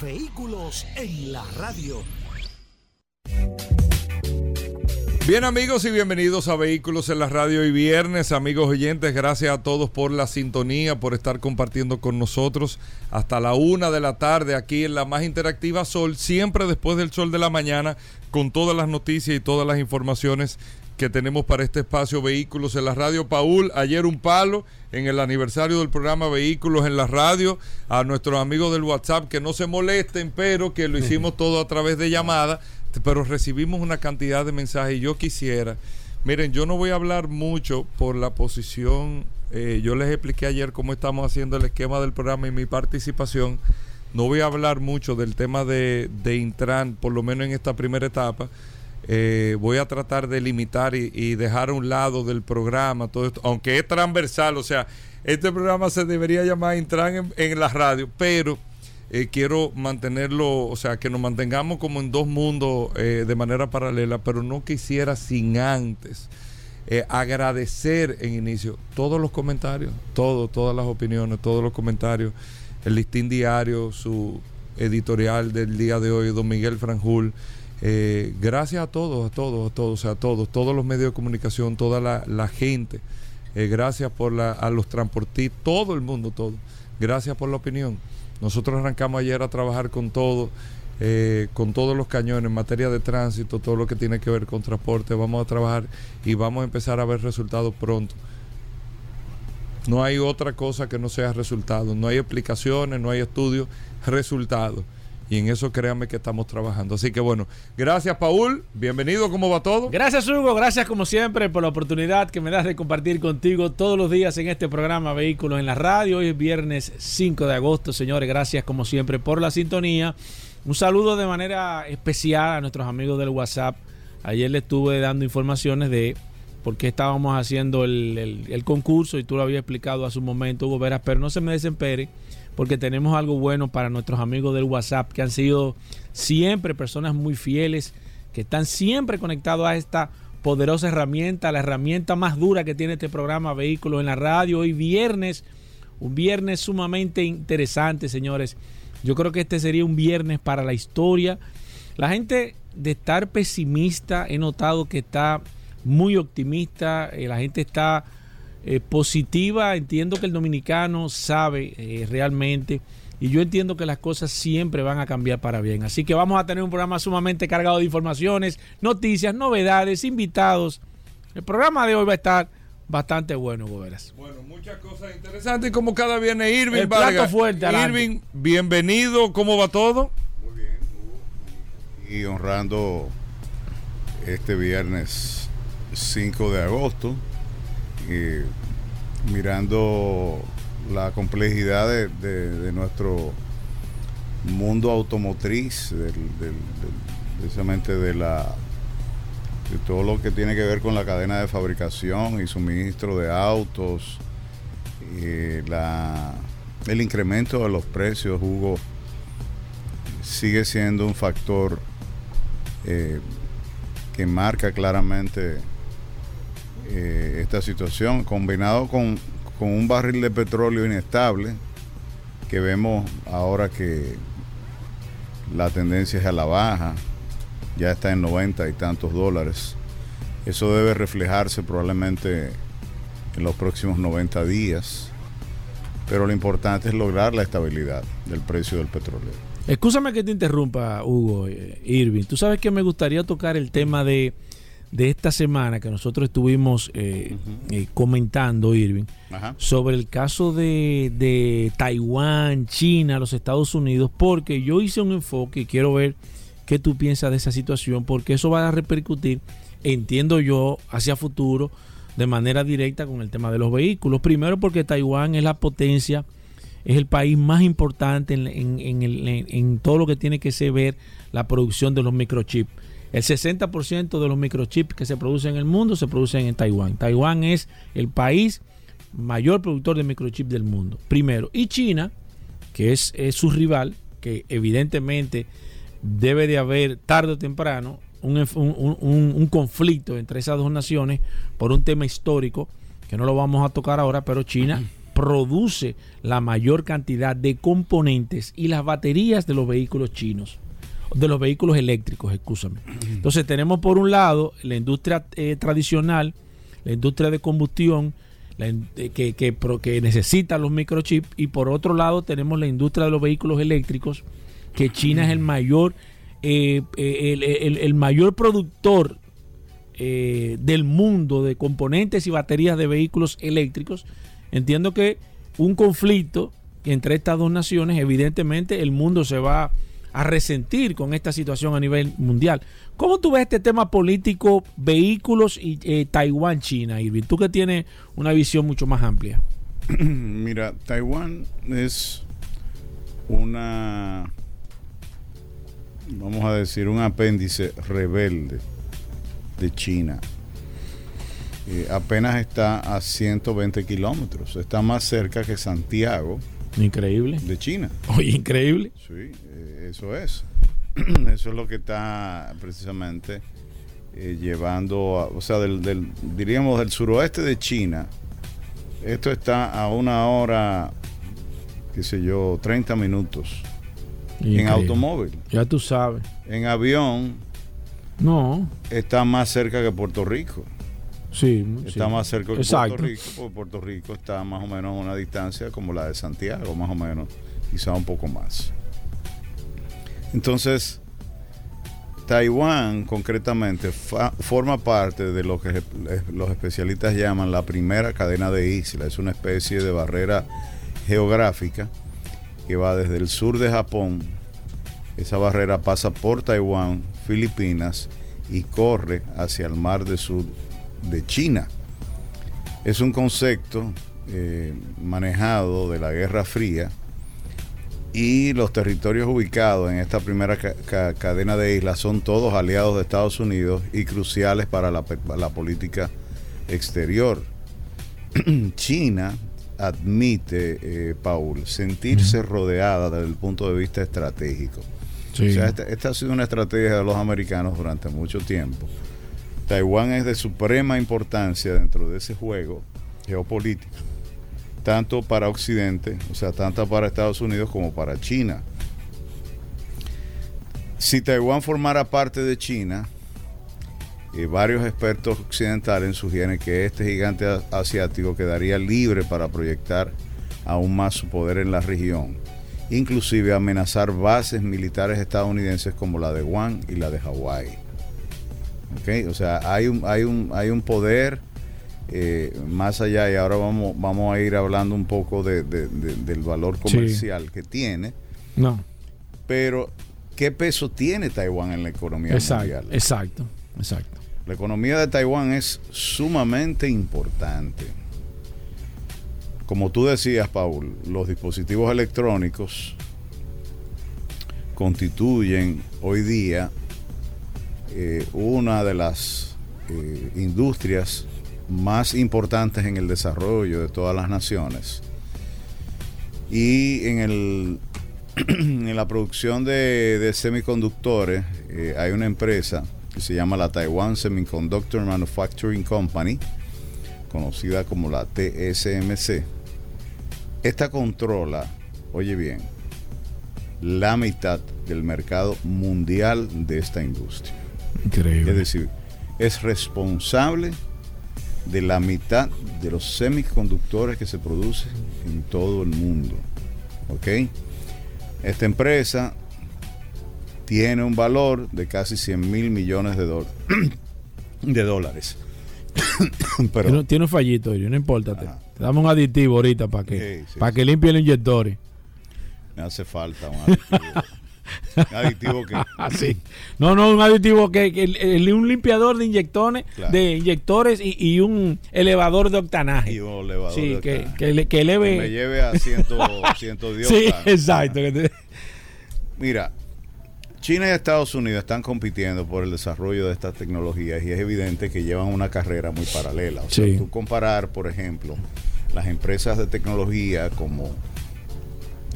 Vehículos en la radio. Bien amigos y bienvenidos a Vehículos en la Radio y Viernes, amigos oyentes, gracias a todos por la sintonía, por estar compartiendo con nosotros hasta la una de la tarde aquí en la más interactiva Sol, siempre después del sol de la mañana, con todas las noticias y todas las informaciones que tenemos para este espacio Vehículos en la Radio. Paul, ayer un palo en el aniversario del programa Vehículos en la Radio. A nuestros amigos del WhatsApp que no se molesten, pero que lo hicimos todo a través de llamada pero recibimos una cantidad de mensajes y yo quisiera, miren, yo no voy a hablar mucho por la posición, eh, yo les expliqué ayer cómo estamos haciendo el esquema del programa y mi participación, no voy a hablar mucho del tema de, de Intran, por lo menos en esta primera etapa. Eh, voy a tratar de limitar y, dejar a un lado del programa todo esto, aunque es transversal, o sea, este programa se debería llamar Intran en, en la radio, pero eh, quiero mantenerlo, o sea, que nos mantengamos como en dos mundos eh, de manera paralela, pero no quisiera sin antes eh, agradecer en inicio todos los comentarios, todos, todas las opiniones, todos los comentarios, el listín diario, su editorial del día de hoy, don Miguel Franjul. Gracias a todos, a todos, a todos, a todos, todos los medios de comunicación, toda la, gente. gracias por la, a los transportistas, todo el mundo, todo. Gracias por la opinión. Nosotros arrancamos ayer a trabajar con todo, eh, con todos los cañones en materia de tránsito, todo lo que tiene que ver con transporte. Vamos a trabajar y vamos a empezar a ver resultados pronto. No hay otra cosa que no sea resultados. No hay explicaciones, no hay estudios, resultados. Y en eso créanme que estamos trabajando. Así que bueno, gracias Paul, bienvenido, ¿cómo va todo? Gracias Hugo, gracias como siempre por la oportunidad que me das de compartir contigo todos los días en este programa Vehículos en la Radio. Hoy es viernes 5 de agosto, señores, gracias como siempre por la sintonía. Un saludo de manera especial a nuestros amigos del WhatsApp. Ayer le estuve dando informaciones de por qué estábamos haciendo el, el concurso y tú lo habías explicado hace un momento, Hugo Veras, pero no se me desempere porque tenemos algo bueno para nuestros amigos del WhatsApp que han sido siempre personas muy fieles, que están siempre conectados a esta poderosa herramienta, la herramienta más dura que tiene este programa Vehículos en la Radio. Hoy viernes, un viernes sumamente interesante, señores. Yo creo que este sería un viernes para la historia. La gente de estar pesimista, he notado que está muy optimista, eh, la gente está eh, positiva. Entiendo que el dominicano sabe eh, realmente y yo entiendo que las cosas siempre van a cambiar para bien. Así que vamos a tener un programa sumamente cargado de informaciones, noticias, novedades, invitados. El programa de hoy va a estar bastante bueno, Goberas. Bueno, muchas cosas interesantes. Como cada viene Irving El plato fuerte, Irving, bienvenido. ¿Cómo va todo? Muy bien. Y honrando este viernes 5 de agosto eh, mirando la complejidad de, nuestro mundo automotriz, precisamente de la de todo lo que tiene que ver con la cadena de fabricación y suministro de autos, eh, el incremento de los precios, Hugo, sigue siendo un factor eh, que marca claramente eh, esta situación, combinado con, un barril de petróleo inestable, que vemos ahora que la tendencia es a la baja, ya está en 90 y tantos dólares. Eso debe reflejarse probablemente en los próximos 90 días, pero lo importante es lograr la estabilidad del precio del petróleo. Escúchame que te interrumpa, Hugo, eh, Irving. Tú sabes que me gustaría tocar el tema de de esta semana que nosotros estuvimos eh, eh, comentando, Irving, sobre el caso de, de, Taiwán, China, los Estados Unidos, porque yo hice un enfoque y quiero ver qué tú piensas de esa situación, porque eso va a repercutir, entiendo yo, hacia futuro, de manera directa con el tema de los vehículos. Primero porque Taiwán es la potencia es el país más importante en, en- en el- en- en todo lo que tiene que ver la producción de los microchips. El 60% de los microchips que se producen en el mundo se producen en Taiwán. Taiwán es el país mayor productor de microchips del mundo, primero. Y China, que es, es su rival, que evidentemente debe de haber tarde o temprano un, enf- un- un- un conflicto entre esas dos naciones por un tema histórico que no lo vamos a tocar ahora, pero China produce la mayor cantidad de componentes y las baterías de los vehículos chinos, de los vehículos eléctricos, excúsame. Entonces tenemos por un lado la industria eh, tradicional, la industria de combustión, eh, que, que, necesita los microchips, y por otro lado tenemos la industria de los vehículos eléctricos, que China es el mayor, eh, el, el- mayor productor del mundo de componentes y baterías de vehículos eléctricos. Entiendo que un conflicto entre estas dos naciones, evidentemente el mundo se va a resentir con esta situación a nivel mundial. ¿Cómo tú ves este tema político, vehículos y eh, Taiwán-China, Irving? Tú que tienes una visión mucho más amplia. Mira, Taiwán es una, vamos a decir, un apéndice rebelde de China. Eh, apenas está a 120 kilómetros, está más cerca que Santiago Increíble. de China. Oye, increíble. Sí, eso es. eso es lo que está precisamente eh, llevando, a- o sea, del, del- diríamos del suroeste de China. Esto está a una hora, qué sé yo, 30 minutos Increíble. en automóvil. Ya tú sabes. En avión No, está más cerca que Puerto Rico. sí. Está sí. más cerca que Exacto. Puerto Rico, porque Puerto Rico está más o menos a una distancia como la de Santiago, más o menos, quizá un poco más. Entonces, Taiwán concretamente fa- forma parte de lo que los especialistas llaman la primera cadena de islas. Es una especie de barrera geográfica que va desde el sur de Japón. Esa barrera pasa por Taiwán, Filipinas y corre hacia el mar del sur de China. Es un concepto eh, manejado de la Guerra Fría y los territorios ubicados en esta primera ca- ca- cadena de islas son todos aliados de Estados Unidos y cruciales para la, política exterior. China admite, eh, Paul, sentirse rodeada desde el punto de vista estratégico. Sí. O sea, esta, esta ha sido una estrategia de los americanos durante mucho tiempo. Taiwán es de suprema importancia dentro de ese juego geopolítico, tanto para Occidente, o sea, tanto para Estados Unidos como para China. Si Taiwán formara parte de China, eh, varios expertos occidentales sugieren que este gigante asiático quedaría libre para proyectar aún más su poder en la región, inclusive amenazar bases militares estadounidenses como la de Guam y la de Hawái. ¿Ok? O sea, hay un, hay un, hay un poder eh, más allá y ahora vamos, vamos a ir hablando un poco de- de- de- del valor comercial que tiene, No, pero ¿qué peso tiene Taiwán en la economía exacto, mundial? exacto, exacto. La economía de Taiwán es sumamente importante. Como tú decías, Paul, los dispositivos electrónicos constituyen hoy día eh, una de las eh, industrias más importantes en el desarrollo de todas las naciones. Y en, el, en la producción de, de semiconductores eh, hay una empresa que se llama la Taiwan Semiconductor Manufacturing Company, conocida como la TSMC. Esta controla, oye bien, la mitad del mercado mundial de esta industria. Increíble. Es decir, es responsable de la mitad de los semiconductores que se producen en todo el mundo. ¿Ok? Esta empresa tiene un valor de casi 100 mil millones de, dólares de dólares. Pero, Tiene, un fallito, no importa. Damos un aditivo ahorita para que, Sí, sí, para sí. que limpie los inyectores. me hace falta un aditivo. aditivo que Ah, sí. No, no, un aditivo que, que el- el- un limpiador de inyectores, Claro. de inyectores y, y un elevador de octanaje. y un elevador sí, de que, octanaje. que, le- que eleve. Que me lleve a 100, 110 sí, exacto. Mira, China y Estados Unidos están compitiendo por el desarrollo de estas tecnologías y es evidente que llevan una carrera muy paralela. O sea, Sí. tú comparar, por ejemplo, las empresas de tecnología como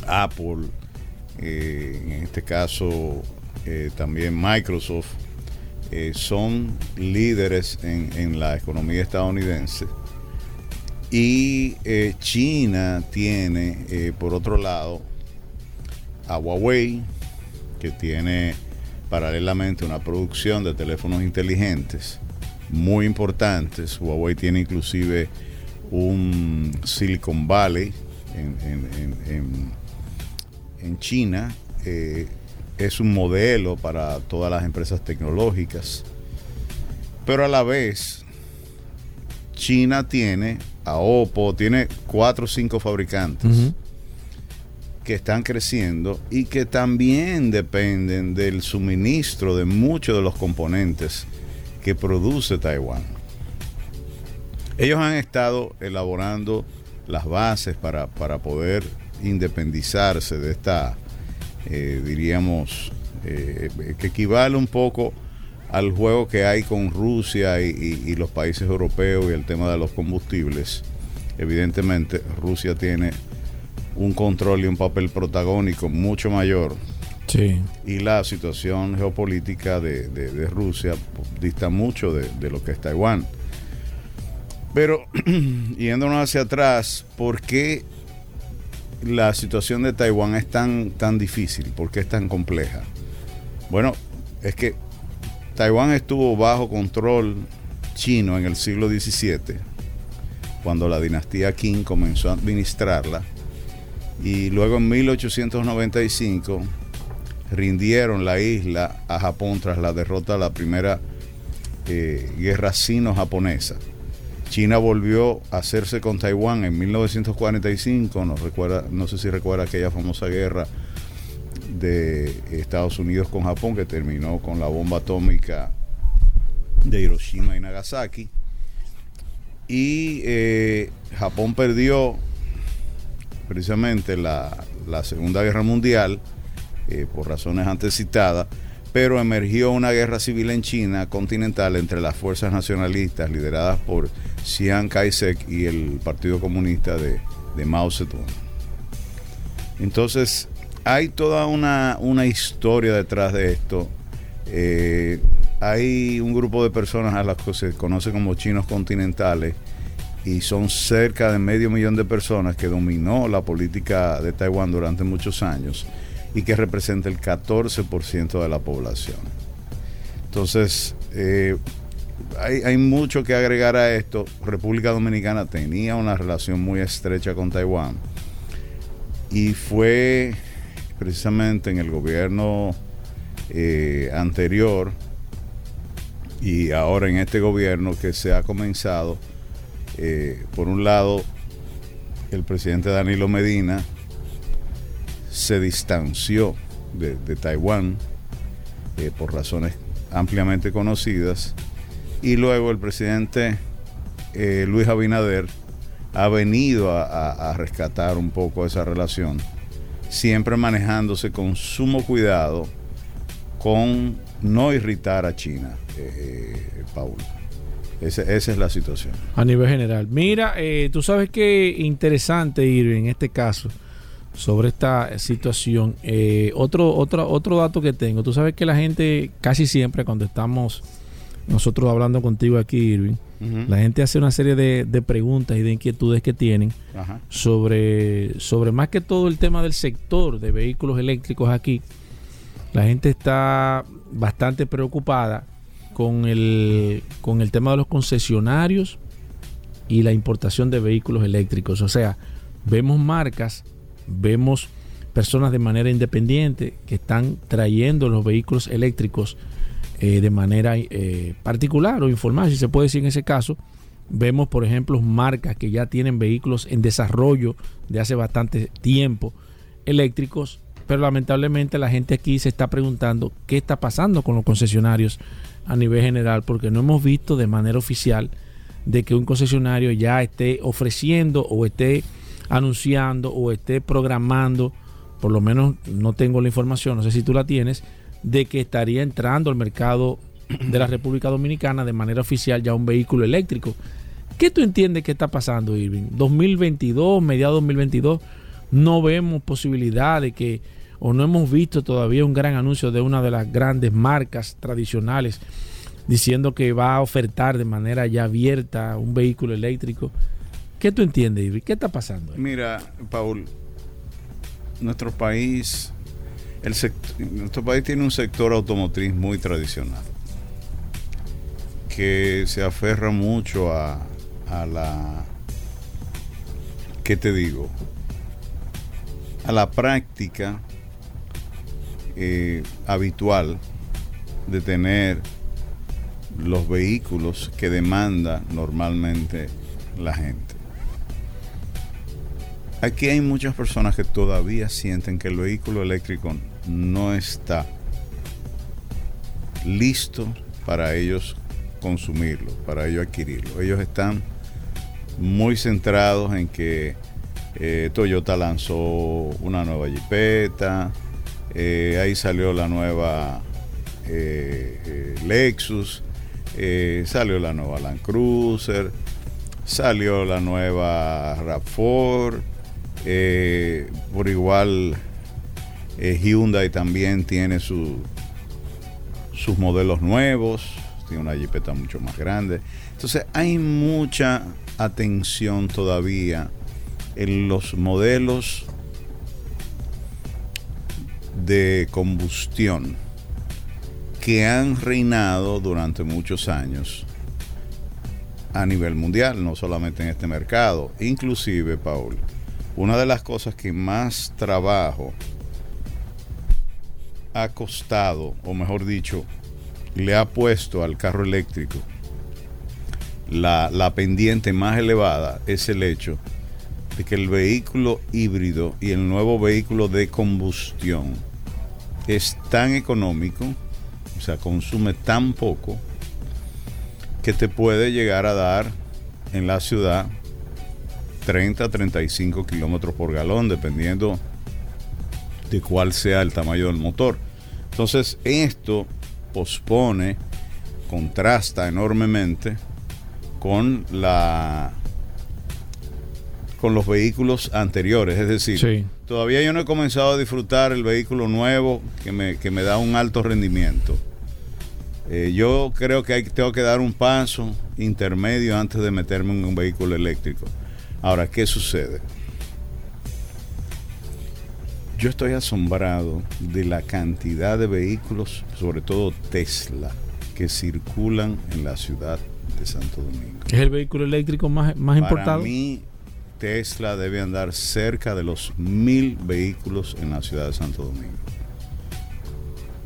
Apple, eh, en este caso eh, también Microsoft, eh, son líderes en, la economía estadounidense. Y China tiene, por otro lado, a Huawei, que tiene paralelamente una producción de teléfonos inteligentes muy importantes. Huawei tiene inclusive un Silicon Valley en- en- China. eh, es un modelo para todas las empresas tecnológicas. Pero a la vez, China tiene a Oppo, tiene cuatro o cinco fabricantes que están creciendo y que también dependen del suministro de muchos de los componentes que produce Taiwán. Ellos han estado elaborando las bases para, para poder independizarse de esta, eh, diríamos, eh, que equivale un poco al juego que hay con Rusia y, y- y los países europeos y el tema de los combustibles. Evidentemente, Rusia tiene un control y un papel protagónico mucho mayor Sí. y la situación geopolítica de, de- de Rusia dista mucho de, de lo que es Taiwán. Pero yéndonos hacia atrás, ¿por qué la situación de Taiwán es tan, tan difícil? ¿Por qué es tan compleja? Bueno, es que Taiwán estuvo bajo control chino en el siglo XVII, cuando la dinastía Qing comenzó a administrarla, y luego en 1895 rindieron la isla a Japón tras la derrota de la primera eh, guerra sino-japonesa. China volvió a hacerse con Taiwán en 1945, no, recuerda, no sé si recuerda aquella famosa guerra de Estados Unidos con Japón que terminó con la bomba atómica de Hiroshima y Nagasaki. Y eh, Japón perdió precisamente la, la Segunda Guerra Mundial eh, por razones antes citadas, pero emergió una guerra civil en China continental entre las fuerzas nacionalistas lideradas por Chiang Kai-shek y el Partido Comunista de, Mao Zedong. Entonces, hay toda una, una historia detrás de esto. Eh, hay un grupo de personas a las que se conoce como chinos continentales y son cerca de medio millón de personas que dominó la política de Taiwán durante muchos años y que representa el 14% de la población. Entonces, eh, hay, mucho que agregar a esto. República Dominicana tenía una relación muy estrecha con Taiwán y fue precisamente en el gobierno eh, anterior y ahora en este gobierno que se ha comenzado, eh, por un lado, el presidente Danilo Medina se distanció de, de Taiwán eh, por razones ampliamente conocidas y luego el presidente eh, Luis Abinader ha venido a, rescatar un poco esa relación, siempre manejándose con sumo cuidado con no irritar a China, eh, eh, Paul. Ese- esa es la situación. A nivel general. Mira, eh, tú sabes que interesante, Irving, en este caso, sobre esta situación. Eh, otro, otro, otro dato que tengo. Tú sabes que la gente, casi siempre, cuando estamos nosotros hablando contigo aquí, Irving, la gente hace una serie de, de preguntas y de inquietudes que tienen Ajá. sobre, sobre más que todo el tema del sector de vehículos eléctricos aquí. La gente está bastante preocupada con el, con el tema de los concesionarios y la importación de vehículos eléctricos. O sea, vemos marcas, vemos personas de manera independiente que están trayendo los vehículos eléctricos eh, de manera eh, particular o informal, si se puede decir en ese caso. Vemos, por ejemplo, marcas que ya tienen vehículos en desarrollo de hace bastante tiempo eléctricos pero lamentablemente la gente aquí se está preguntando qué está pasando con los concesionarios a nivel general, porque no hemos visto de manera oficial de que un concesionario ya esté ofreciendo o esté anunciando o esté programando, por lo menos no tengo la información, no sé si tú la tienes, de que estaría entrando al mercado de la República Dominicana de manera oficial ya un vehículo eléctrico. ¿Qué tú entiendes que está pasando, Irving? 2022, mediados 2022, no vemos posibilidad de que, o no hemos visto todavía un gran anuncio de una de las grandes marcas tradicionales diciendo que va a ofertar de manera ya abierta un vehículo eléctrico. ¿Qué tú entiendes, Irving? ¿Qué está pasando? Mira, Paul, nuestro país, el nuestro país tiene un sector automotriz muy tradicional que se aferra mucho a, la, ¿qué te digo? A la práctica eh, habitual de tener los vehículos que demanda normalmente la gente. Aquí hay muchas personas que todavía sienten que el vehículo eléctrico no está listo para ellos consumirlo, para ellos adquirirlo. Ellos están muy centrados en que eh, Toyota lanzó una nueva Jeepeta, eh, ahí salió la nueva eh, Lexus, salió la nueva Land Cruiser, salió la nueva RAV4, por igual Hyundai también tiene su, sus modelos nuevos, tiene una Jeepeta mucho más grande. Entonces hay mucha atención todavía en los modelos de combustión que han reinado durante muchos años a nivel mundial, no solamente en este mercado. Inclusive, Paul, una de las cosas que más trabajo ha costado, o mejor dicho, le ha puesto al carro eléctrico la, pendiente más elevada es el hecho de que el vehículo híbrido y el nuevo vehículo de combustión es tan económico, o sea, consume tan poco, que te puede llegar a dar en la ciudad 30 35 kilómetros por galón, dependiendo de cuál sea el tamaño del motor. Entonces, esto pospone, contrasta enormemente con la con los vehículos anteriores, es decir, todavía yo no he comenzado a disfrutar el vehículo nuevo que me, que me da un alto rendimiento. Eh, yo creo que hay, tengo que dar un paso intermedio antes de meterme en un vehículo eléctrico. Ahora, ¿qué sucede? Yo estoy asombrado de la cantidad de vehículos, sobre todo Tesla, que circulan en la ciudad de Santo Domingo. ¿Es el vehículo eléctrico más, más importado? Para mí, Tesla debe andar cerca de los mil vehículos en la ciudad de Santo Domingo.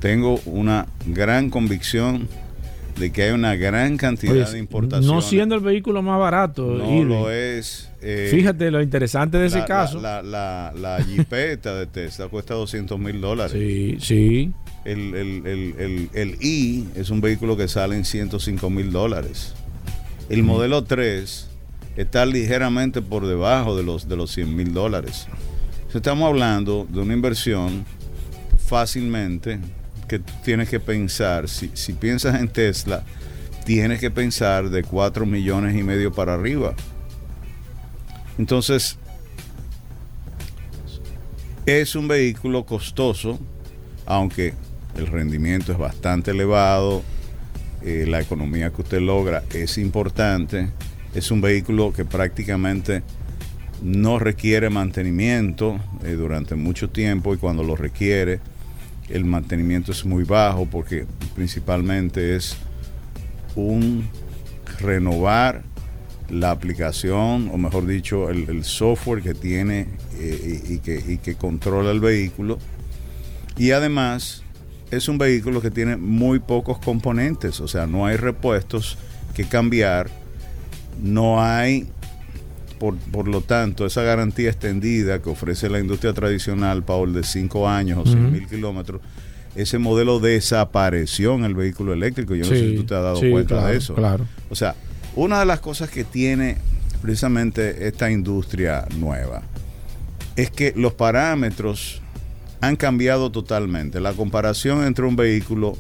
Tengo una gran convicción de que hay una gran cantidad de importaciones. No siendo el vehículo más barato. No lo es. Eh, Fíjate lo interesante de ese caso. La, la, la, Jeepeta de Tesla cuesta 200 mil dólares. Sí, sí. El, el, el, el, I es un vehículo que sale en 105 mil dólares. El modelo 3 está ligeramente por debajo de los, de los 100 mil dólares. Estamos hablando de una inversión fácilmente que tienes que pensar, si, si piensas en Tesla, tienes que pensar de 4 millones y medio para arriba. Entonces, es un vehículo costoso, aunque el rendimiento es bastante elevado, eh, la economía que usted logra es importante, es un vehículo que prácticamente no requiere mantenimiento eh, durante mucho tiempo y cuando lo requiere, el mantenimiento es muy bajo porque principalmente es un renovar la aplicación, o mejor dicho, el, software que tiene eh, y, que, y que controla el vehículo. Y además es un vehículo que tiene muy pocos componentes, o sea, no hay repuestos que cambiar, no hay por, por lo tanto, esa garantía extendida que ofrece la industria tradicional, Paul, de 5 años o 6 mil kilómetros, ese modelo desapareció en el vehículo eléctrico. Yo no sé si tú te has dado sí, cuenta claro, de eso. claro. O sea, una de las cosas que tiene precisamente esta industria nueva es que los parámetros han cambiado totalmente. La comparación entre un vehículo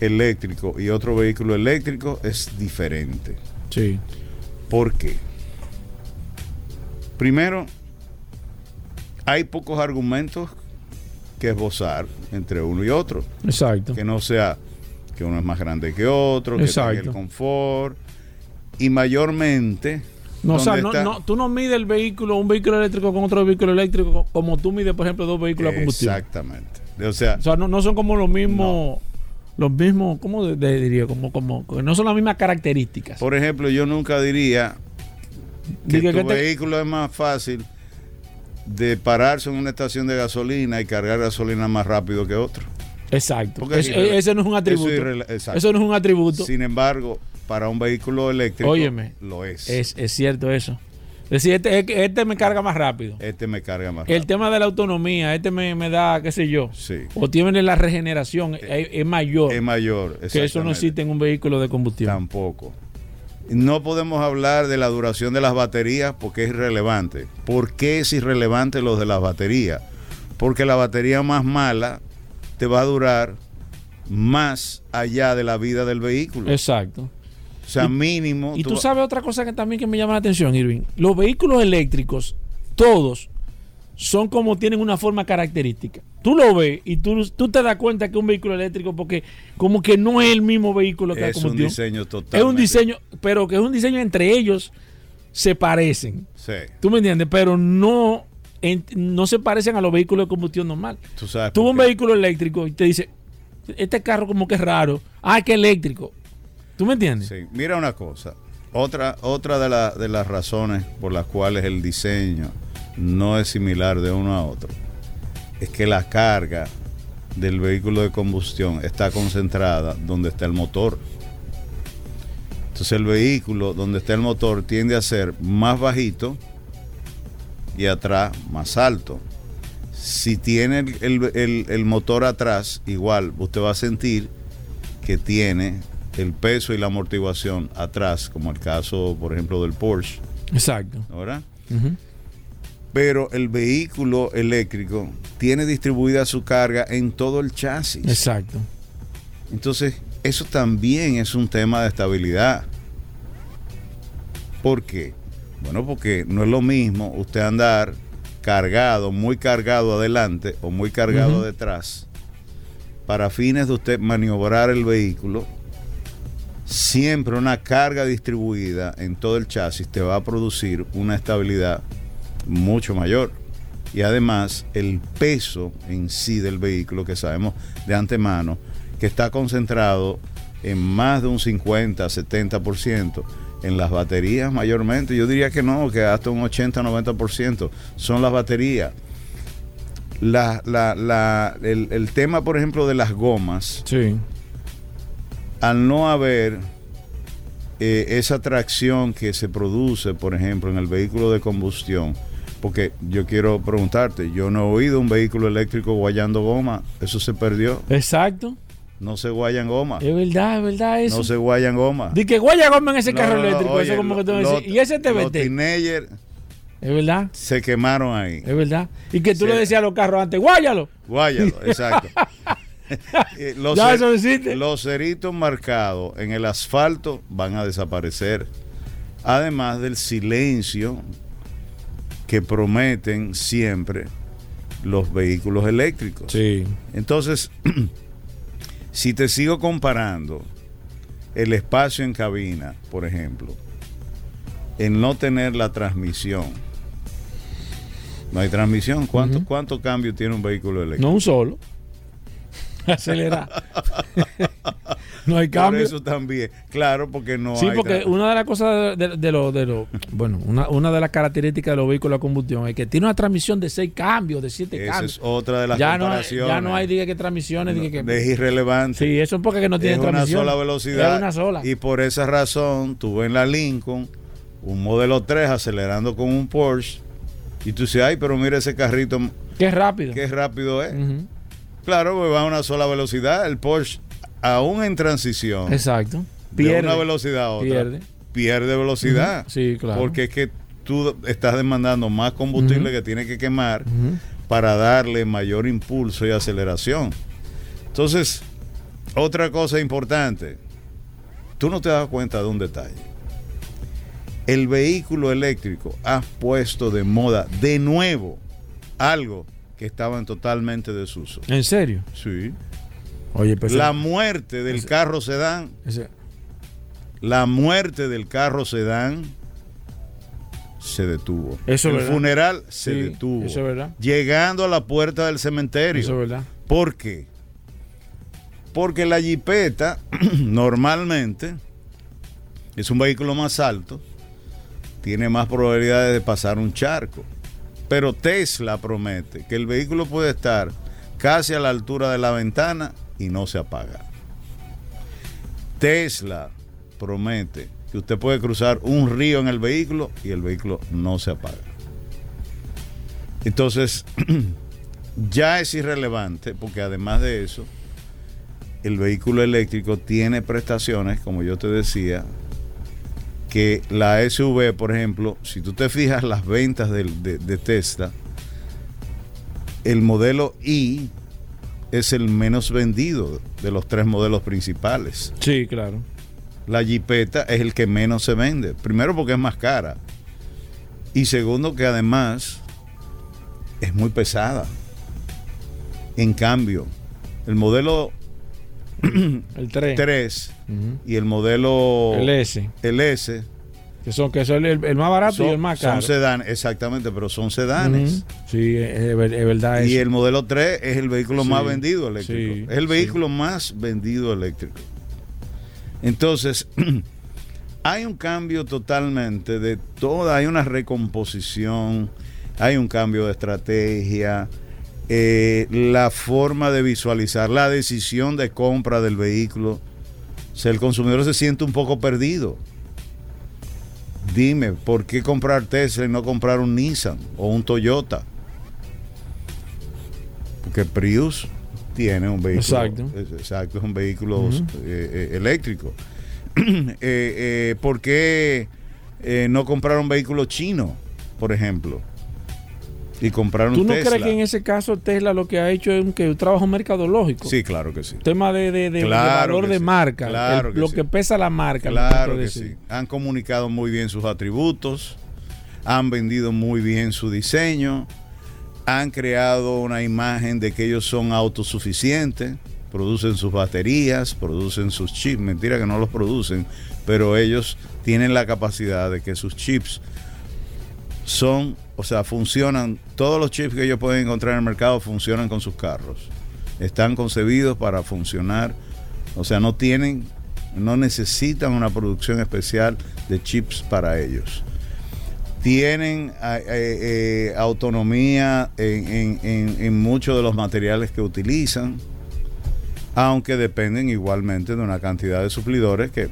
eléctrico y otro vehículo eléctrico es diferente. Sí. ¿Por qué? Primero, hay pocos argumentos que esbozar entre uno y otro. Exacto. Que no sea que uno es más grande que otro, que tenga el confort. Y mayormente. No, o sea, ¿dónde no, está? no, tú no mides el vehículo, un vehículo eléctrico con otro vehículo eléctrico, como tú mides, por ejemplo, dos vehículos a combustión. Exactamente. O sea, O sea, no, no son como los mismos, los mismos, ¿cómo de- de- diría? Como, como, no son las mismas características. por ejemplo, yo nunca diría que Diga tu que te- vehículo es más fácil de pararse en una estación de gasolina y cargar gasolina más rápido que otro. Exacto. Es- ese no es un atributo. es Eso, no es un atributo. Sin embargo, para un vehículo eléctrico Óyeme, lo es. Es, es cierto eso. Es decir, este, este me carga más rápido. Este me carga más El rápido. tema de la autonomía, este me, me da, qué sé yo. Sí. O tiene la regeneración, es, es mayor. Es mayor. que eso no existe en un vehículo de combustión. Tampoco. No podemos hablar de la duración de las baterías porque es irrelevante. ¿Por qué es irrelevante lo de las baterías? Porque la batería más mala te va a durar más allá de la vida del vehículo. Exacto. o sea, y- mínimo. Y tú va- sabes otra cosa que también que me llama la atención, Irving. Los vehículos eléctricos, todos, son como tienen una forma característica. Tú lo ves y tú, tú te das cuenta que es un vehículo eléctrico porque como que no es el mismo vehículo que la es un diseño total. Es un diseño, pero que es un diseño entre ellos se parecen. Sí. ¿Tú me entiendes? Pero no, en- no se parecen a los vehículos de combustión normal. Tú sabes. Por un vehículo eléctrico y te dice, este carro como que es raro. Ah, que eléctrico. ¿Tú me entiendes? Sí, mira una cosa. Otra, otra de, la- de las razones por las cuales el diseño no es similar de uno a otro es que la carga del vehículo de combustión está concentrada donde está el motor. Entonces el vehículo donde está el motor tiende a ser más bajito y atrás más alto. Si tiene el, el- el- el motor atrás, igual usted va a sentir que tiene el peso y la amortiguación atrás, como el caso, por ejemplo, del Porsche, Exacto. ¿verdad? Pero el vehículo eléctrico tiene distribuida su carga en todo el chasis. Exacto. Entonces, eso también es un tema de estabilidad. ¿Por qué? Bueno, porque no es lo mismo usted andar cargado, muy cargado adelante o muy cargado detrás, para fines de usted maniobrar el vehículo. Siempre una carga distribuida en todo el chasis te va a producir una estabilidad mucho mayor. Y además el peso en sí del vehículo que sabemos de antemano que está concentrado en más de un 50, 70% en las baterías mayormente. Yo diría que no, que hasta un 80, 90% son las baterías. La, la- la- el, el tema, por ejemplo, de las gomas, Sí. al no haber eh, esa tracción que se produce, por ejemplo, en el vehículo de combustión, porque yo quiero preguntarte, yo no he oído un vehículo eléctrico guayando goma, eso se perdió, Exacto. no se guayan goma, Es verdad, es verdad eso. no se guayan goma. Di que guaya goma en ese No, carro no, eléctrico. oye, eso como que te voy a los- decir. Y ese TBT. Es verdad. se quemaron ahí. Es verdad. Y que tú Sí. le decías a los carros antes, guáyalo. Guáyalo, exacto. Los, Ya eso existe. los ceritos marcados en el asfalto van a desaparecer. Además del silencio que prometen siempre los vehículos eléctricos. Sí. Entonces, si te sigo comparando el espacio en cabina, por ejemplo, en no tener la transmisión, no hay transmisión. ¿Cuánto, Ujú. ¿Cuánto cambio tiene un vehículo eléctrico? No un solo. Acelerar. no hay Por cambio. eso también. Claro, porque no Sí, hay. porque tra- una de las cosas de, de, de lo, de lo- bueno, una, una de las características de los vehículos a combustión es que tiene una transmisión de seis cambios, de siete Esa cambios. es otra de las ya, no hay, comparaciones. ya no hay diga que transmisiones, diga que, es irrelevante. sí, eso es porque que no tiene es una transmisión. sola velocidad. Es una sola. Y por esa razón, tú ves la Lincoln un modelo 3 acelerando con un Porsche y tú dices, ay, pero mira ese carrito, Qué rápido. qué rápido es. Ujú. Claro, pues va a una sola velocidad. El Porsche, aún en transición, Exacto. de una velocidad a otra, Pierde. pierde velocidad. Sí, claro. Porque es que tú estás demandando más combustible que tiene que quemar para darle mayor impulso y aceleración. Entonces, otra cosa importante, tú no te das cuenta de un detalle. El vehículo eléctrico ha puesto de moda de nuevo algo que estaba en totalmente desuso. ¿En serio? Sí. Oye, pues. La muerte del carro sedán, ese- la muerte del carro sedán se detuvo. Eso es El verdad. funeral se Sí, detuvo. eso es verdad. Llegando a la puerta del cementerio. Eso es verdad. ¿Por qué? Porque la jipeta normalmente es un vehículo más alto, tiene más probabilidades de pasar un charco. Pero Tesla promete que el vehículo puede estar casi a la altura de la ventana y no se apaga. Tesla promete que usted puede cruzar un río en el vehículo y el vehículo no se apaga. Entonces, ya es irrelevante porque además de eso, el vehículo eléctrico tiene prestaciones, como yo te decía, que la SUV, por ejemplo, si tú te fijas las ventas del- de, de Tesla, el modelo I es el menos vendido de los tres modelos principales. Sí, claro. La Jeepeta es el que menos se vende. Primero porque es más cara. Y segundo que además es muy pesada. En cambio, el modelo El 3. 3 y el modelo El S. el S Que son, que son el, el más barato son, y el más son caro. sedanes, exactamente, pero son sedanes. Sí, es, es ver- es verdad Y eso. el modelo 3 es el vehículo Sí, más vendido eléctrico. sí, es el sí. vehículo más vendido eléctrico. Entonces, hay un cambio totalmente de toda, hay una recomposición, hay un cambio de estrategia, eh, la forma de visualizar, la decisión de compra del vehículo. Sea, el consumidor se siente un poco perdido. Dime, ¿por qué comprar Tesla y no comprar un Nissan o un Toyota? Porque Prius tiene un vehículo. Exacto. es- Exacto, es un vehículo eh, eh, eléctrico. Eh, ¿Por qué no comprar un vehículo chino, por ejemplo? Y comprar un ¿Tú no Tesla. crees que en ese caso Tesla lo que ha hecho es un, que un trabajo mercadológico? Sí, claro que sí. Tema de, de- de- de Claro valor de sí. marca. Claro el- que lo sí. que pesa la marca. Claro que sí. Han comunicado muy bien sus atributos, han vendido muy bien su diseño, han creado una imagen de que ellos son autosuficientes, producen sus baterías, producen sus chips. Mentira que no los producen, pero ellos tienen la capacidad de que sus chips son, o sea, funcionan, todos los chips que ellos pueden encontrar en el mercado funcionan con sus carros. Están concebidos para funcionar, o sea, no tienen, no necesitan una producción especial de chips para ellos. Tienen eh, eh, eh, autonomía en, muchos de los materiales que utilizan, aunque dependen igualmente de una cantidad de suplidores que,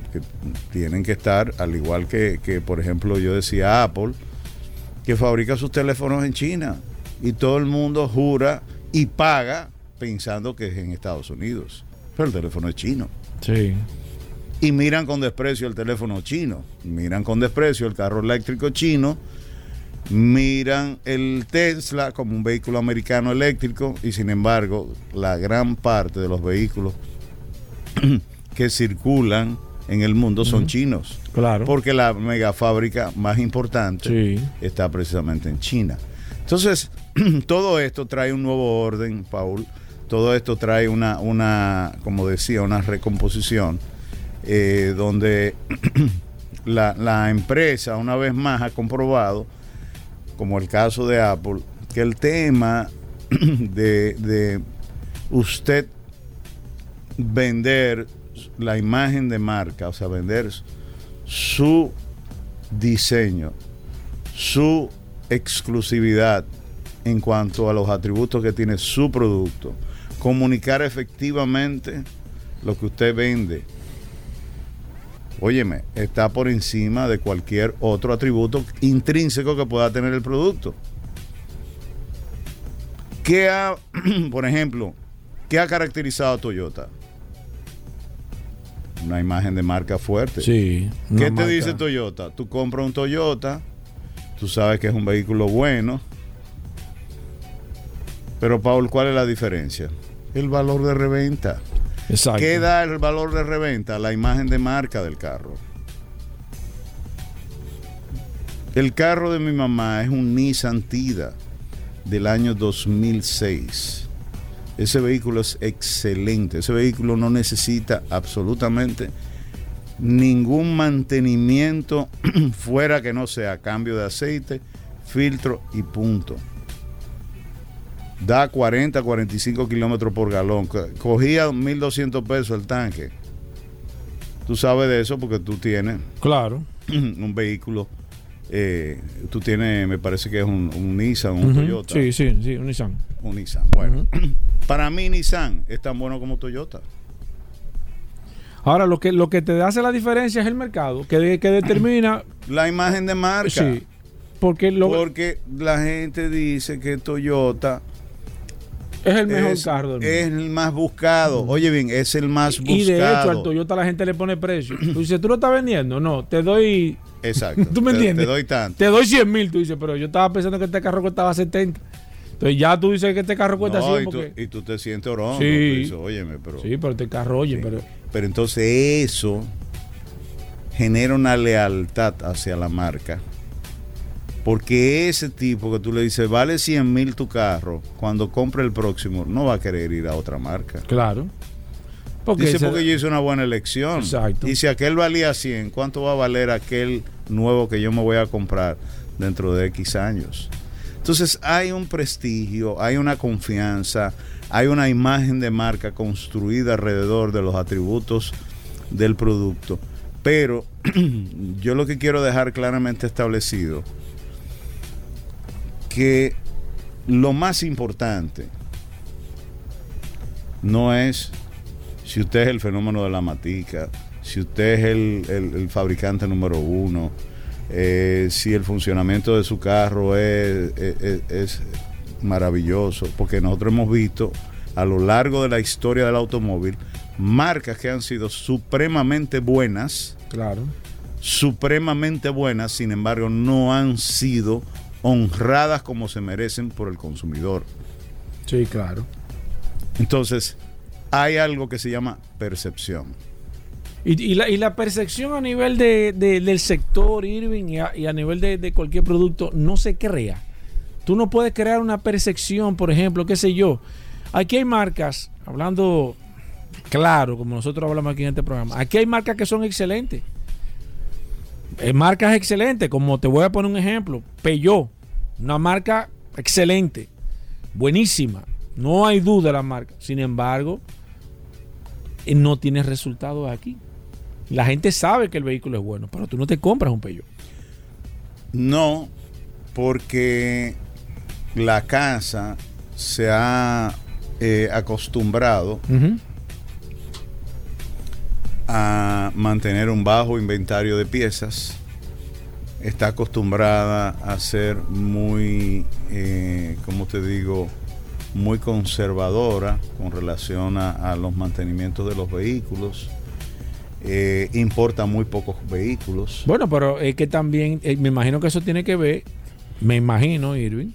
tienen que estar, al igual que, por ejemplo, yo decía Apple, que fabrica sus teléfonos en China y todo el mundo jura y paga pensando que es en Estados Unidos. Pero el teléfono es chino. Sí. Y miran con desprecio el teléfono chino, miran con desprecio el carro eléctrico chino, miran el Tesla como un vehículo americano eléctrico y sin embargo la gran parte de los vehículos que circulan en el mundo son chinos. Claro. Porque la mega fábrica más importante Sí. está precisamente en China. Entonces, todo esto trae un nuevo orden, Paul. Todo esto trae una, una como decía, una recomposición eh, donde la, la empresa, una vez más, ha comprobado, como el caso de Apple, que el tema de, de usted vender la imagen de marca, o sea, vender su diseño, su exclusividad en cuanto a los atributos que tiene su producto, comunicar efectivamente lo que usted vende, óyeme, está por encima de cualquier otro atributo intrínseco que pueda tener el producto. ¿Qué ha, por ejemplo, qué ha caracterizado a Toyota? Una imagen de marca fuerte. Sí. ¿Qué te marca- dice Toyota? Tú compras un Toyota, tú sabes que es un vehículo bueno. Pero Paul, ¿cuál es la diferencia? El valor de reventa. Exacto. ¿Qué da el valor de reventa? La imagen de marca del carro. El carro de mi mamá es un Nissan Tida del año 2006. Ese vehículo es excelente. Ese vehículo no necesita absolutamente ningún mantenimiento fuera que no sea cambio de aceite, filtro y punto. Da 40, 45 kilómetros por galón. Co- Cogía 1.200 pesos el tanque. Tú sabes de eso porque tú tienes Claro. un vehículo. eh, tú tienes, me parece que es un, un Nissan, un. Toyota. Sí, sí, sí, un Nissan. Un Nissan. Bueno, para mí Nissan es tan bueno como Toyota. Ahora, lo que, lo que te hace la diferencia es el mercado, que, de- que determina. La imagen de marca. Sí. Porque lo, Porque la gente dice que Toyota es el mejor es, carro del es el más buscado. Oye bien, es el más buscado. Y de hecho, al Toyota la gente le pone precio. Tú dices, ¿tú lo estás vendiendo? No, te doy. Exacto. ¿Tú me Te- entiendes? Te doy tanto. Te doy 100 mil, tú dices, pero yo estaba pensando que este carro costaba 70. Entonces ya tú dices que este carro cuesta No, 100 y, tú, porque... y tú te sientes orondo. Sí. Dices, óyeme, pero... Sí, pero este carro, oye, Sí. pero... Pero entonces eso genera una lealtad hacia la marca. Porque ese tipo que tú le dices, vale 100 mil tu carro, cuando compre el próximo, no va a querer ir a otra marca. Claro. Porque Dice ese- porque yo hice una buena elección. Exacto. Y si aquel valía 100, ¿cuánto va a valer aquel nuevo que yo me voy a comprar dentro de X años? Entonces hay un prestigio, hay una confianza, hay una imagen de marca construida alrededor de los atributos del producto. Pero yo lo que quiero dejar claramente establecido, que lo más importante no es si usted es el fenómeno de la matica, si usted es el, el- el fabricante número uno, eh, si el funcionamiento de su carro es, es- maravilloso, porque nosotros hemos visto a lo largo de la historia del automóvil marcas que han sido supremamente buenas, Claro. supremamente buenas, sin embargo no han sido honradas como se merecen por el consumidor. Sí, claro. Entonces, hay algo que se llama percepción. Y, y la, y la percepción a nivel de, de- del sector, Irving, y a, nivel de, cualquier producto, no se crea. Tú no puedes crear una percepción, por ejemplo, qué sé yo. Aquí hay marcas, hablando claro, como nosotros hablamos aquí en este programa, aquí hay marcas que son excelentes. Hay marcas excelentes, como te voy a poner un ejemplo, Peugeot, una marca excelente, buenísima, no hay duda de la marca. Sin embargo, eh, no tienes resultados aquí. La gente sabe que el vehículo es bueno, pero tú no te compras un Peugeot. No, porque la casa se ha eh, acostumbrado a mantener un bajo inventario de piezas. Está acostumbrada a ser muy, eh, como te digo, muy conservadora con relación a, a los mantenimientos de los vehículos. Eh, importa muy pocos vehículos. Bueno, pero es que también, eh, me imagino que eso tiene que ver, me imagino, Irving,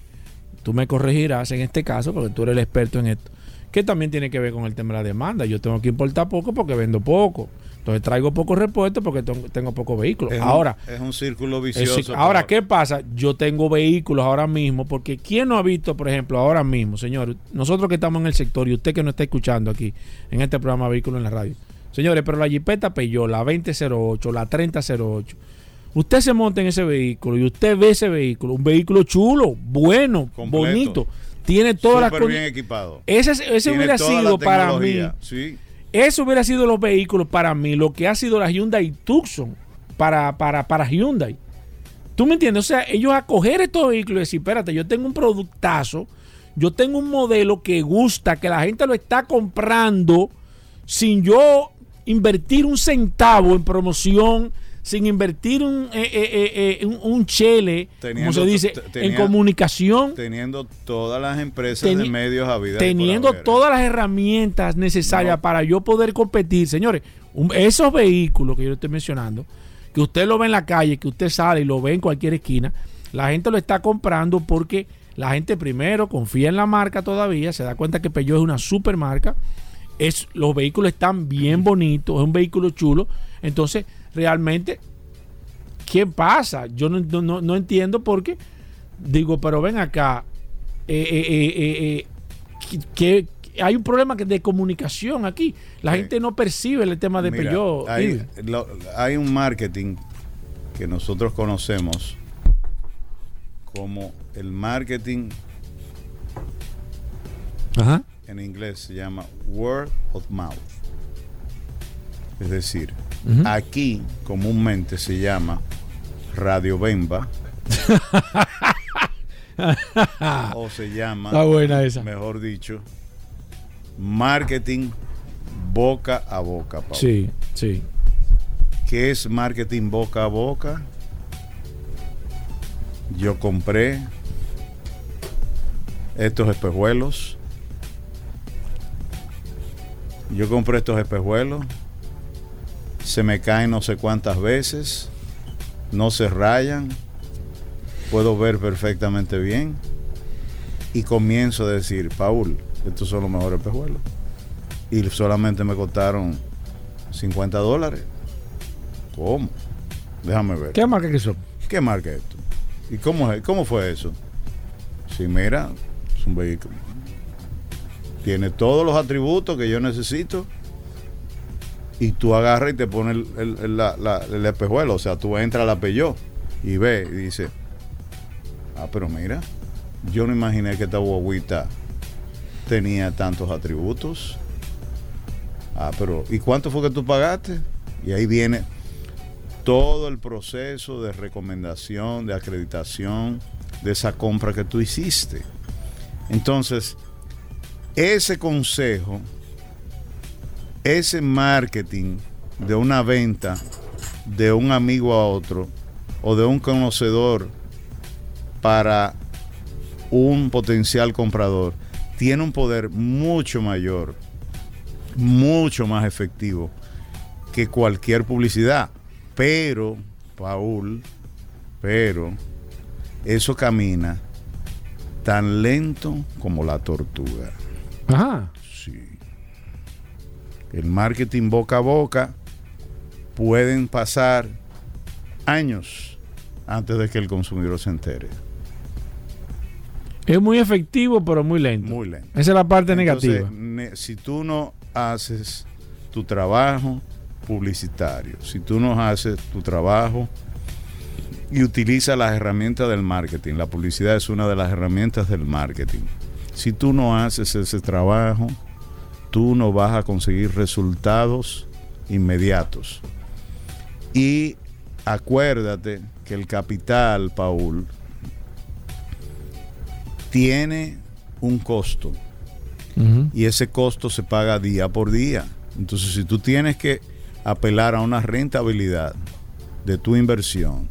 tú me corregirás en este caso, porque tú eres el experto en esto, que también tiene que ver con el tema de la demanda. Yo tengo que importar poco porque vendo poco. Entonces traigo pocos repuestos porque tengo, tengo pocos vehículos. Es un- ahora, es un círculo vicioso. ahora, pero- ¿qué pasa? Yo tengo vehículos ahora mismo, porque ¿quién no ha visto, por ejemplo, ahora mismo, señor? Nosotros que estamos en el sector y usted que nos está escuchando aquí en este programa Vehículos en la Radio. Señores, pero la Jeepeta Peugeot, la 2008, la 3008, usted se monta en ese vehículo y usted ve ese vehículo, un vehículo chulo, bueno, Completo. bonito, tiene todas las Súper bien condi- equipado. Ese, hubiera sido para mí Sí. eso hubiera sido los vehículos para mí, lo que ha sido la Hyundai Tucson para, para, para Hyundai. ¿Tú me entiendes? O sea, ellos a coger estos vehículos y decir, espérate, yo tengo un productazo, yo tengo un modelo que gusta, que la gente lo está comprando sin yo invertir un centavo en promoción, sin invertir un, eh, eh, eh, un, un chele, como se dice, en comunicación, Teniendo todas las empresas de medios a vida. y teniendo todas las herramientas necesarias No. para yo poder competir. Señores, un- esos vehículos que yo estoy mencionando, que usted lo ve en la calle, que usted sale y lo ve en cualquier esquina, la gente lo está comprando porque la gente primero confía en la marca todavía, se da cuenta que Peugeot es una super marca, es, los vehículos están bien bonitos, es un vehículo chulo, entonces realmente, ¿qué pasa? Yo no, no- no- no entiendo por qué, digo, pero ven acá, eh, eh, eh, que, que hay un problema que- de comunicación aquí. La Sí. gente no percibe el tema de Mira, Peugeot. hay, lo- hay un marketing que nosotros conocemos como el marketing Ajá. En inglés se llama word of mouth. Es decir, aquí comúnmente se llama Radio Bemba o se llama, Está buena esa. mejor dicho, marketing boca a boca. Pablo. Sí, sí. ¿Qué es marketing boca a boca? Yo compré estos espejuelos. Yo compré estos espejuelos. Se me caen no sé cuántas veces. No se rayan. Puedo ver perfectamente bien. Y comienzo a decir, Paul, estos son los mejores espejuelos. Y solamente me costaron 50 dólares. ¿Cómo? Déjame ver. ¿Qué marca que son? ¿Qué marca es esto? ¿Y cómo, cómo fue eso? Sí, mira, es un vehículo. Tiene todos los atributos que yo necesito. Y tú agarras y te pones el, el- el- espejuelo. O sea, tú entras a la y ves y dices, ah, pero mira, yo no imaginé que esta guaguita tenía tantos atributos. Ah, pero ¿y cuánto fue que tú pagaste? Y ahí viene todo el proceso de recomendación, de acreditación de esa compra que tú hiciste. Entonces, ese consejo, ese marketing de una venta de un amigo a otro o de un conocedor para un potencial comprador, tiene un poder mucho mayor, mucho más efectivo que cualquier publicidad. Pero, Paul, pero eso camina tan lento como la tortuga. Ajá. Sí. El marketing boca a boca pueden pasar años antes de que el consumidor se entere. Es muy efectivo, pero muy lento. Muy lento. Esa es la parte Entonces, negativa. ne- si tú no haces tu trabajo publicitario, si tú no haces tu trabajo y utilizas las herramientas del marketing, la publicidad es una de las herramientas del marketing. Si tú no haces ese trabajo, tú no vas a conseguir resultados inmediatos. Y acuérdate que el capital, Paul, tiene un costo y ese costo se paga día por día. Entonces, si tú tienes que apelar a una rentabilidad de tu inversión,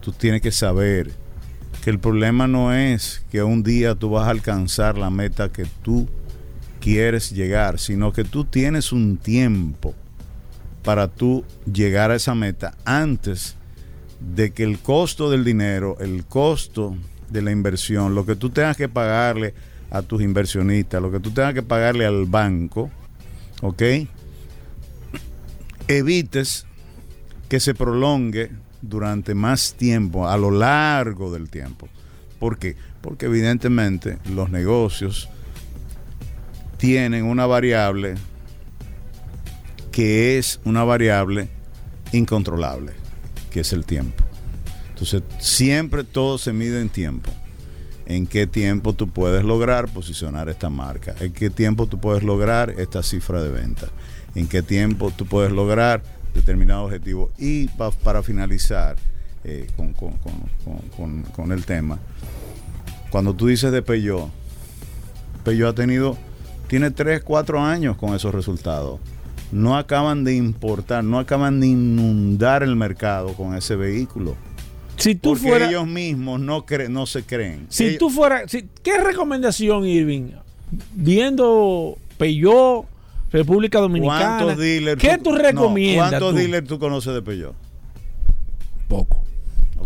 tú tienes que saber que el problema no es que un día tú vas a alcanzar la meta que tú quieres llegar, sino que tú tienes un tiempo para tú llegar a esa meta antes de que el costo del dinero, el costo de la inversión, lo que tú tengas que pagarle a tus inversionistas, lo que tú tengas que pagarle al banco, ¿ok? Evites que se prolongue durante más tiempo, a lo largo del tiempo. ¿Por qué? Porque evidentemente los negocios tienen una variable que es una variable incontrolable, que es el tiempo. Entonces, siempre todo se mide en tiempo. ¿En qué tiempo tú puedes lograr posicionar esta marca? ¿En qué tiempo tú puedes lograr esta cifra de venta? ¿En qué tiempo tú puedes lograr determinado objetivo? Y pa- para finalizar eh, con, con- con- con- con- con el tema, cuando tú dices de Peugeot, Peugeot ha tenido, tiene 3, 4 años con esos resultados. no acaban de importar, no acaban de inundar el mercado con ese vehículo. Si tú porque fuera, ellos mismos no, cre- no se creen. si Ellos- tú fuera, si- ¿qué recomendación, Irving? Viendo Peugeot, República Dominicana, ¿Cuántos dealers ¿qué tú no, recomiendas? ¿Cuántos tú? dealers tú conoces de Peugeot? Poco.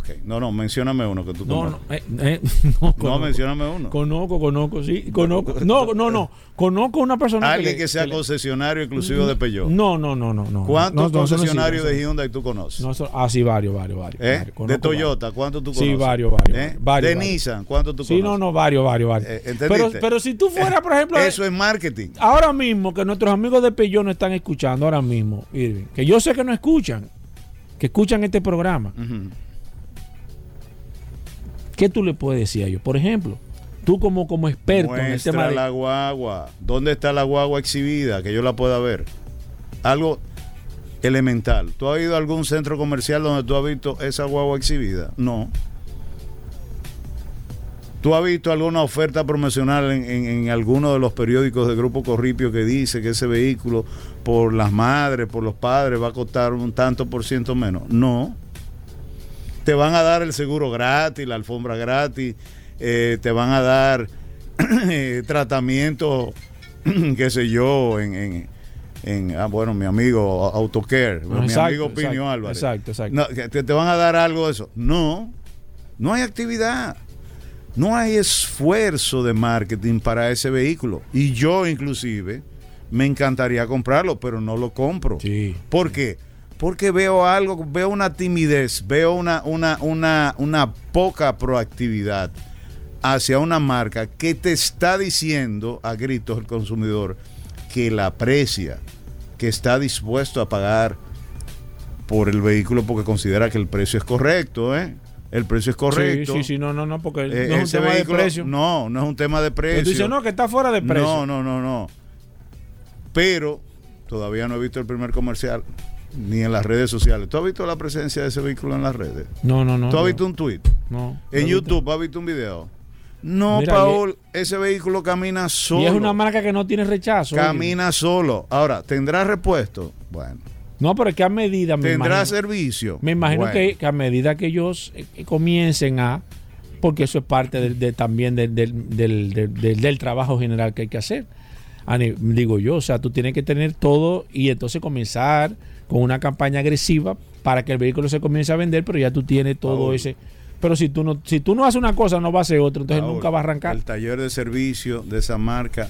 Ok, no, no, mencióname uno que tú No, conoces. no, eh, eh, no, No, mencióname uno. Conozco, conozco, sí, conozco. No, no, no. Conozco una persona Alguien le- que sea le- concesionario exclusivo de Peugeot. No, no, no, no, no. ¿Cuántos concesionarios de Hyundai tú conoces? no, ah, sí, varios, varios, varios. ¿Eh? varios. de Toyota, ¿cuántos tú Sí, conoces? varios, varios, ¿Eh? varios, de varios. Nissan, ¿cuántos tú Sí, conoces? no, no, varios, varios, varios. Eh, pero, ¿entendiste? pero si tú fueras, por ejemplo, Eso es marketing. ahora mismo que nuestros amigos de Peugeot no están escuchando ahora mismo, Irving, que yo sé que no escuchan, que escuchan este programa, Ujú. ¿Qué tú le puedes decir a ellos? Por ejemplo, tú como, como experto en el tema de... la guagua. ¿Dónde está la guagua exhibida? Que yo la pueda ver. Algo elemental. ¿Tú has ido a algún centro comercial donde tú has visto esa guagua exhibida? No. ¿Tú has visto alguna oferta promocional en, en- en alguno de los periódicos del Grupo Corripio que dice que ese vehículo por las madres, por los padres, va a costar un tanto por ciento menos? No. Te van a dar el seguro gratis, la alfombra gratis, eh, te van a dar eh, tratamiento, qué sé yo, en, en- en- ah, bueno, mi amigo Autocare, mi Exacto, amigo Pinio exacto, Álvarez. exacto, exacto. No, te, te van a dar algo de eso. No, no hay actividad. No hay esfuerzo de marketing para ese vehículo. Y yo inclusive me encantaría comprarlo, pero no lo compro. Sí. ¿Por qué? Porque veo algo, veo una timidez, veo una, una, una, una poca proactividad hacia una marca que te está diciendo a gritos el consumidor que la aprecia, que está dispuesto a pagar por el vehículo porque considera que el precio es correcto, ¿eh? El precio es correcto. Sí, sí, sí, no, no, no, porque Eh, no es un ese tema vehículo- de precio. No, no es un tema de precio. no, que está fuera de precio. No, no, no, no. Pero todavía no he visto el primer comercial ni en las redes sociales. ¿Tú has visto la presencia de ese vehículo en las redes? no, no. no ¿Tú has no, visto un tweet? No. En visto. YouTube has visto un video. No, Mira, Paul, ese vehículo camina solo. Y es una marca que no tiene rechazo. oye. Camina solo. Ahora, ¿tendrá repuesto? Bueno. No, pero es que a medida, me ¿Tendrá imagino, servicio? me imagino Bueno. que, que a medida que ellos eh, comiencen a, porque eso es parte del- de, también del, del, trabajo general que hay que hacer. Digo yo, o sea, tú tienes que tener todo y entonces comenzar con una campaña agresiva para que el vehículo se comience a vender, pero ya tú tienes todo ese. Pero si tú no, si tú no haces una cosa, no va a hacer otra, entonces nunca va a arrancar. El taller de servicio de esa marca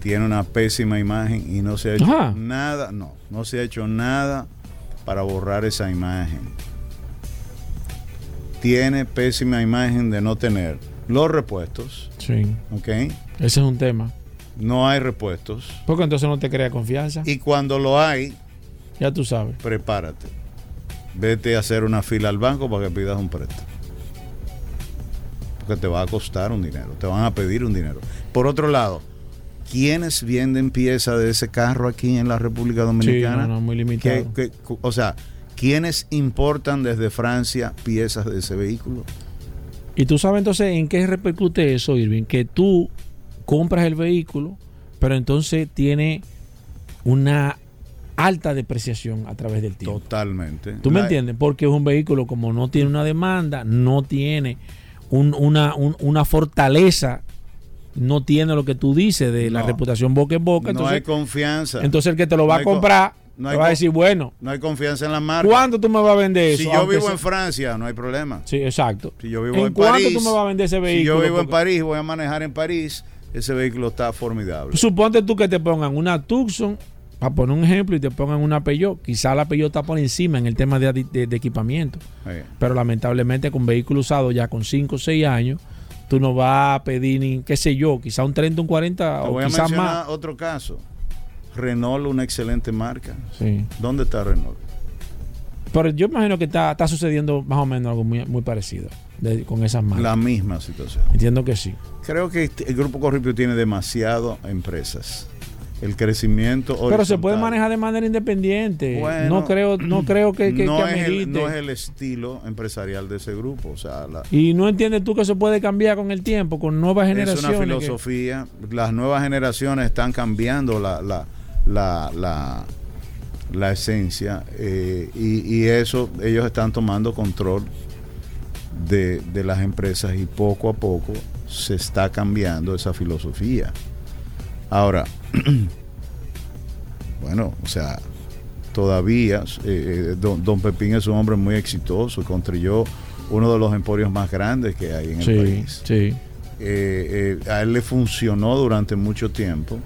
tiene una pésima imagen y no se ha hecho Ajá. nada, no, no se ha hecho nada para borrar esa imagen. Tiene pésima imagen de no tener los repuestos, Sí, ¿ok? ese es un tema. No hay repuestos. Porque entonces no te crea confianza. Y cuando lo hay, ya tú sabes. prepárate. Vete a hacer una fila al banco para que pidas un préstamo. Porque te va a costar un dinero, te van a pedir un dinero. Por otro lado, ¿quiénes venden piezas de ese carro aquí en la República Dominicana? Sí, no, no, muy limitado. ¿Qué- qué- cu- o sea, ¿quiénes importan desde Francia piezas de ese vehículo? Y tú sabes entonces en qué repercute eso, Irving, que tú compras el vehículo, pero entonces tiene una alta depreciación a través del tiempo. Totalmente. ¿Tú me La- entiendes? Porque es un vehículo como no tiene una demanda, no tiene un- una, un- una fortaleza, no tiene lo que tú dices de la reputación boca en boca. No hay confianza. entonces el que te lo va No a comprar no te va a decir, bueno, no hay confianza en la marca. ¿cuánto tú me vas a vender eso? Si yo vivo sea- en Francia, no hay problema. Sí, exacto. Si yo vivo ¿En en, cuánto París, tú me vas a vender ese Si vehículo? yo vivo en París, voy a manejar en París, ese vehículo está formidable. Suponte tú que te pongan una Tucson, para poner un ejemplo, y te pongan una Peugeot. Quizá la Peugeot está por encima en el tema de, de- de equipamiento. Pero lamentablemente con vehículos usados ya con 5 o 6 años, tú no vas a pedir ni, qué sé yo, quizá un 30, un 40 Te o quizás más. otro caso. Renault, una excelente marca. Sí. ¿Dónde está Renault? Pero yo imagino que está, está sucediendo más o menos algo muy, muy parecido de- con esas marcas. La misma situación. Entiendo que sí. Creo que este- el Grupo Corripio tiene demasiado empresas. El crecimiento Pero se puede manejar de manera independiente. Bueno, no creo, no creo que, que, no, que es el, amerite. no es el estilo empresarial de ese grupo. O sea, la- Y no entiendes tú que eso puede cambiar con el tiempo, con nuevas es generaciones. una que- filosofía. Las nuevas generaciones están cambiando la, la, la, la, la esencia eh, y, y eso ellos están tomando control de, de las empresas y poco a poco se está cambiando esa filosofía. Ahora, bueno, o sea, todavía eh, eh, don, don Pepín es un hombre muy exitoso, construyó uno de los emporios más grandes que hay en el Sí, país. sí. Eh, eh, a él le funcionó durante mucho tiempo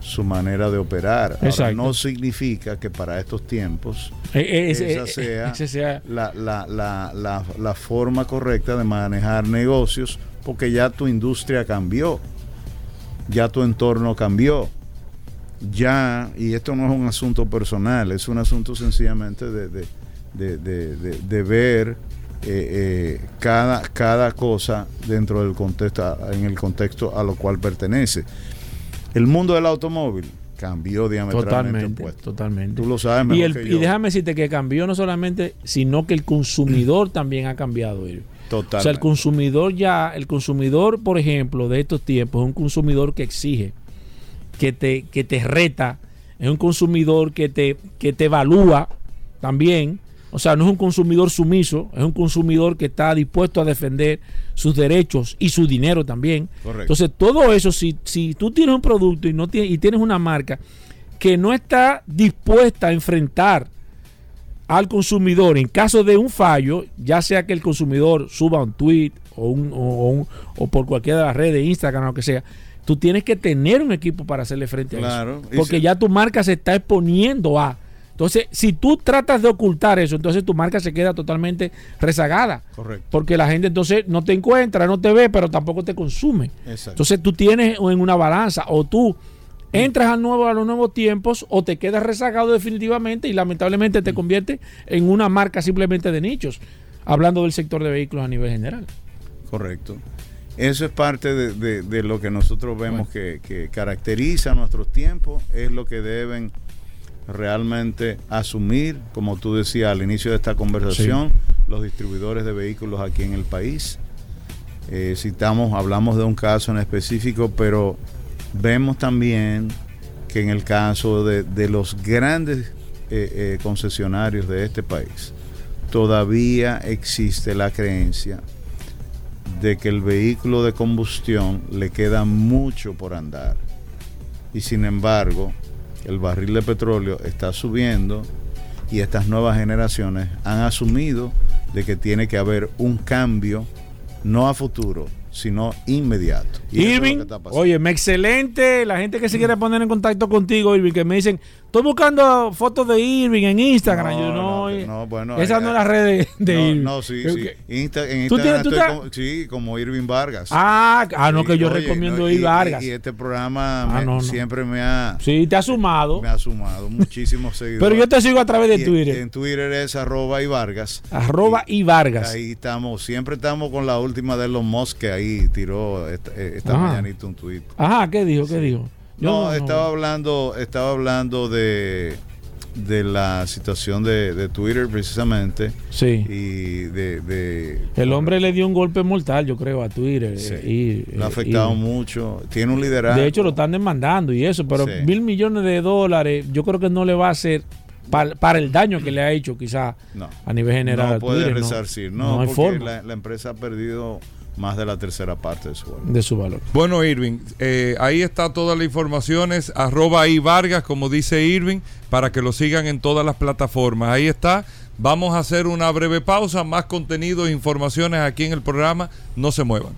su manera de operar. Ahora, no significa que para estos tiempos Eh, eh, esa eh, sea, ese sea- la, la- la- la- la forma correcta de manejar negocios, porque ya tu industria cambió, ya tu entorno cambió. Ya, y esto no es un asunto personal, es un asunto sencillamente de, de- de- de- ver eh, eh, cada, cada cosa dentro del contexto, en el contexto a lo cual pertenece. El mundo del automóvil cambió diametralmente Totalmente. Tú lo sabes mejor y, el- que y déjame decirte que cambió no solamente, sino que el consumidor también ha cambiado. Totalmente. O sea, el consumidor ya, el consumidor, por ejemplo, de estos tiempos, es un consumidor que exige, que te, que te reta, es un consumidor que te, que te evalúa también. O sea, no es un consumidor sumiso, es un consumidor que está dispuesto a defender sus derechos y su dinero también. Correcto. Entonces, todo eso, si, si tú tienes un producto y, no tienes, y tienes una marca que no está dispuesta a enfrentar al consumidor en caso de un fallo, ya sea que el consumidor suba un tweet o, un, o, un- o por cualquiera de las redes, Instagram o lo que sea, tú tienes que tener un equipo para hacerle frente Claro, a eso. Porque si- ya tu marca se está exponiendo a. Entonces, si tú tratas de ocultar eso, entonces tu marca se queda totalmente rezagada. Correcto. Porque la gente entonces no te encuentra, no te ve, pero tampoco te consume. Exacto. Entonces tú tienes en una balanza o tú entras a, nuevo, a los nuevos tiempos o te quedas rezagado definitivamente y lamentablemente te convierte en una marca simplemente de nichos, hablando del sector de vehículos a nivel general. Correcto. Eso es parte de, de- de lo que nosotros vemos que, que caracteriza nuestros tiempos, es lo que deben realmente asumir, como tú decías al inicio de esta conversación, los distribuidores de vehículos aquí en el país. Eh, citamos, hablamos de un caso en específico, pero vemos también que en el caso de, de los grandes eh, eh, concesionarios de este país, todavía existe la creencia de que el vehículo de combustión le queda mucho por andar. Y sin embargo, el barril de petróleo está subiendo y estas nuevas generaciones han asumido de que tiene que haber un cambio no a futuro, sino inmediato. Y Irving, oye, excelente. La gente que se quiere poner en contacto contigo, Irving, que me dicen, estoy buscando fotos de Irving en Instagram. No, Yo, no, no, eh, no, bueno, esa no es la red de, de no, Irving. no, sí, sí. Insta- en ¿Tú Instagram tienes- tú estoy estás- como, sí, como Irving Vargas. Ah, ah, no, Sí, que yo oye, recomiendo no, ir y- Vargas. Y, y este programa Ah, me- siempre me ha, Sí, te ha sumado. me ha sumado muchísimos seguidores. Pero yo te sigo a través de Y Twitter. En, Twitter es arroba y Vargas. arroba y Vargas. Ahí estamos, siempre estamos con la última de los Musk que ahí tiró esta, eh, esta mañanita un tweet. Ajá, ¿qué dijo? ¿Qué dijo? No, estaba hablando, estaba hablando de, de la situación de, de Twitter precisamente Sí. y de, de- El hombre le dio un golpe mortal, yo creo, a Twitter. Sí. y, le ha afectado y- mucho. Tiene un liderazgo. De hecho, lo están demandando y eso, pero Sí. mil millones de dólares, yo creo que no le va a hacer para, para el daño que le ha hecho, quizá no, a nivel general. no puede Twitter, resarcir, no, no, no hay porque forma la, la empresa ha perdido más de la tercera parte de su valor. de su valor. Bueno, Irving, eh, ahí está todas las informaciones, arroba ahí Vargas, como dice Irving, para que lo sigan en todas las plataformas. Ahí está. Vamos a hacer una breve pausa, más contenido e informaciones aquí en el programa. No se muevan.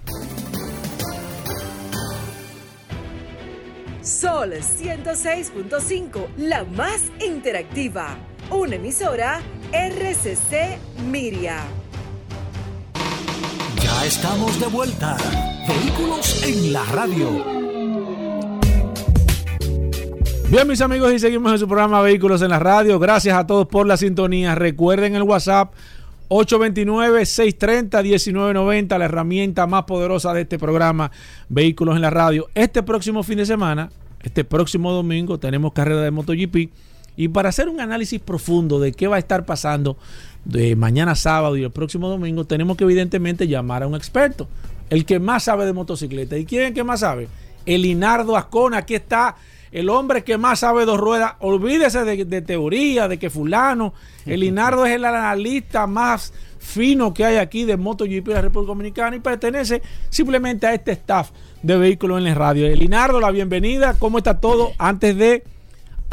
Sol 106.5, la más interactiva. Una emisora RCC Miria. Ya estamos de vuelta. Vehículos en la radio. Bien, mis amigos, y seguimos en su programa Vehículos en la Radio. Gracias a todos por la sintonía. Recuerden el WhatsApp 829-630-1990, la herramienta más poderosa de este programa Vehículos en la Radio. Este próximo fin de semana, este próximo domingo, tenemos carrera de MotoGP. Y para hacer un análisis profundo de qué va a estar pasando de mañana sábado y el próximo domingo, tenemos que evidentemente llamar a un experto, el que más sabe de motocicleta. ¿Y quién es el que más sabe? El Linardo Ascona, aquí está el hombre que más sabe dos ruedas. Olvídese de, de teoría, de que fulano, el Linardo es el analista más fino que hay aquí de MotoGP de la República Dominicana y pertenece simplemente a este staff de vehículos en la radio. Linardo, la bienvenida. ¿Cómo está todo? Antes de,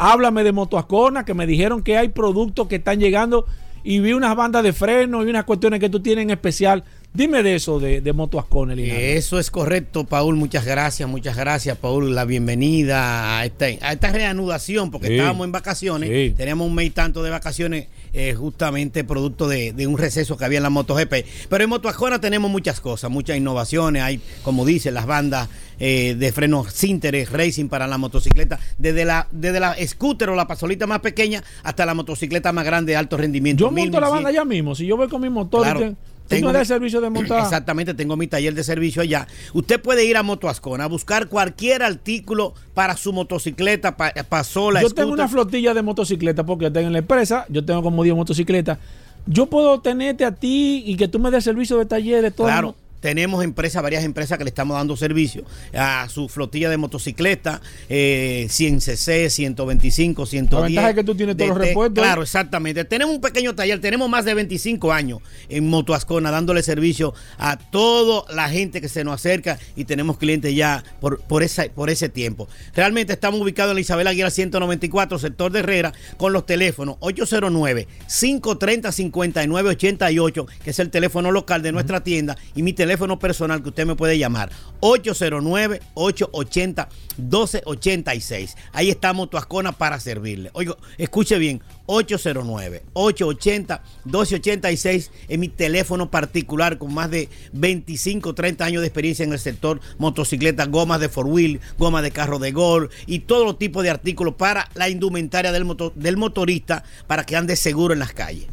háblame de Motoascona, que me dijeron que hay productos que están llegando y vi unas bandas de freno y unas cuestiones que tú tienes en especial Dime de eso de, de Moto Ascona, Eso es correcto, Paul. Muchas gracias, muchas gracias, Paul. La bienvenida a esta, a esta reanudación, porque estábamos en vacaciones. Teníamos un mes y tanto de vacaciones, eh, justamente producto de, un receso que había en la MotoGP. Pero en Moto Ascona tenemos muchas cosas, muchas innovaciones. Hay, como dice, las bandas eh, de frenos Sinteres Racing para la motocicleta, desde la, desde la scooter o la pasolita más pequeña hasta la motocicleta más grande de alto rendimiento. Yo monto la banda ya mismo. Si yo voy con mi motor. Tengo el servicio de montar. Exactamente, tengo mi taller de servicio allá. Usted puede ir a Motoascona a buscar cualquier artículo para su motocicleta, para pa sola. Yo tengo una flotilla de motocicletas porque yo tengo en la empresa, yo tengo como 10 motocicletas. Yo puedo tenerte a ti y que tú me des servicio de taller de todo. Claro. Tenemos empresas, varias empresas que le estamos dando servicio a su flotilla de motocicletas, eh, 100cc, 125, 110. La ventaja es que tú tienes todos los repuestos. Claro, exactamente. Tenemos un pequeño taller, tenemos más de 25 años en Motoascona dándole servicio a toda la gente que se nos acerca y tenemos clientes ya por, por, esa, por ese tiempo. Realmente estamos ubicados en la Isabel Aguilera 194, sector de Herrera, con los teléfonos 809-530-5988, que es el teléfono local de nuestra tienda, y mi teléfono teléfono personal que usted me puede llamar, 809-880-1286. Ahí está Motoascona para servirle. Oigo, escuche bien, 809-880-1286 es mi teléfono particular con más de 25, 30 años de experiencia en el sector motocicleta, gomas de four wheel, gomas de carro de golf y todo tipo de artículos para la indumentaria del, del motorista para que ande seguro en las calles.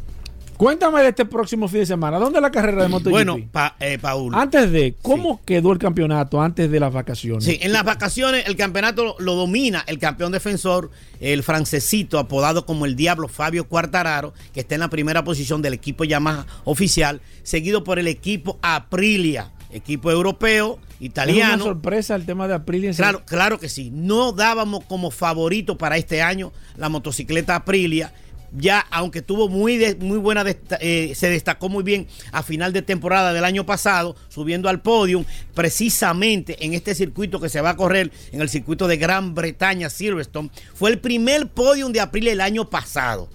Cuéntame de este próximo fin de semana. ¿Dónde es la carrera de MotoGP? Bueno, eh, Paul. Antes de, ¿cómo quedó el campeonato antes de las vacaciones? Sí, en las vacaciones el campeonato lo, domina el campeón defensor, el francesito apodado como el Diablo Fabio Cuartararo, que está en la primera posición del equipo Yamaha oficial, seguido por el equipo Aprilia, equipo europeo italiano. ¿Es una sorpresa el tema de Aprilia? Claro, claro que sí. No dábamos como favorito para este año la motocicleta Aprilia ya aunque tuvo muy, muy buena, eh, se destacó muy bien a final de temporada del año pasado, subiendo al podium, precisamente en este circuito que se va a correr, en el circuito de Gran Bretaña, Silverstone, fue el primer podium de abril el año pasado.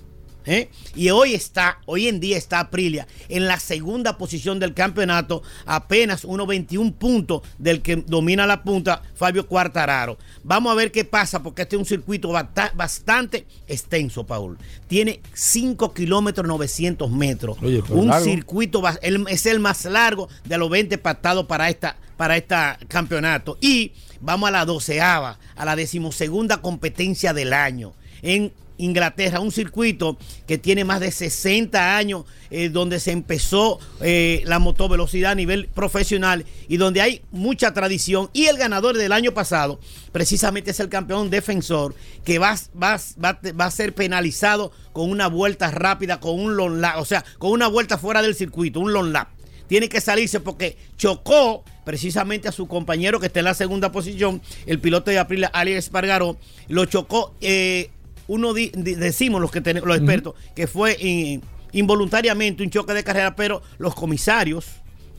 ¿Eh? Y hoy está, hoy en día está Aprilia en la segunda posición del campeonato, apenas 1.21 puntos del que domina la punta, Fabio Cuartararo. Vamos a ver qué pasa, porque este es un circuito bastante extenso, Paul. Tiene 5 kilómetros 900 metros. un circuito, es el más largo de los 20 pactados para esta para este campeonato. Y vamos a la doceava, a la decimosegunda competencia del año. En Inglaterra, un circuito que tiene más de 60 años, eh, donde se empezó eh, la motovelocidad a nivel profesional y donde hay mucha tradición. Y el ganador del año pasado, precisamente es el campeón defensor, que va, va, va, a ser penalizado con una vuelta rápida, con un long lap, o sea, con una vuelta fuera del circuito, un long lap. Tiene que salirse porque chocó precisamente a su compañero que está en la segunda posición, el piloto de Aprilia, Ali Espargaró, lo chocó. Eh, uno decimos los que tenemos, los expertos, que fue involuntariamente un choque de carrera, pero los comisarios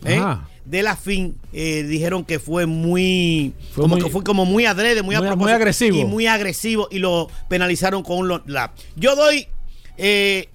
¿eh? de la FIN eh, dijeron que fue muy, como que fue como muy adrede, muy, agresivo y muy agresivo y lo penalizaron con un lap. Yo doy eh,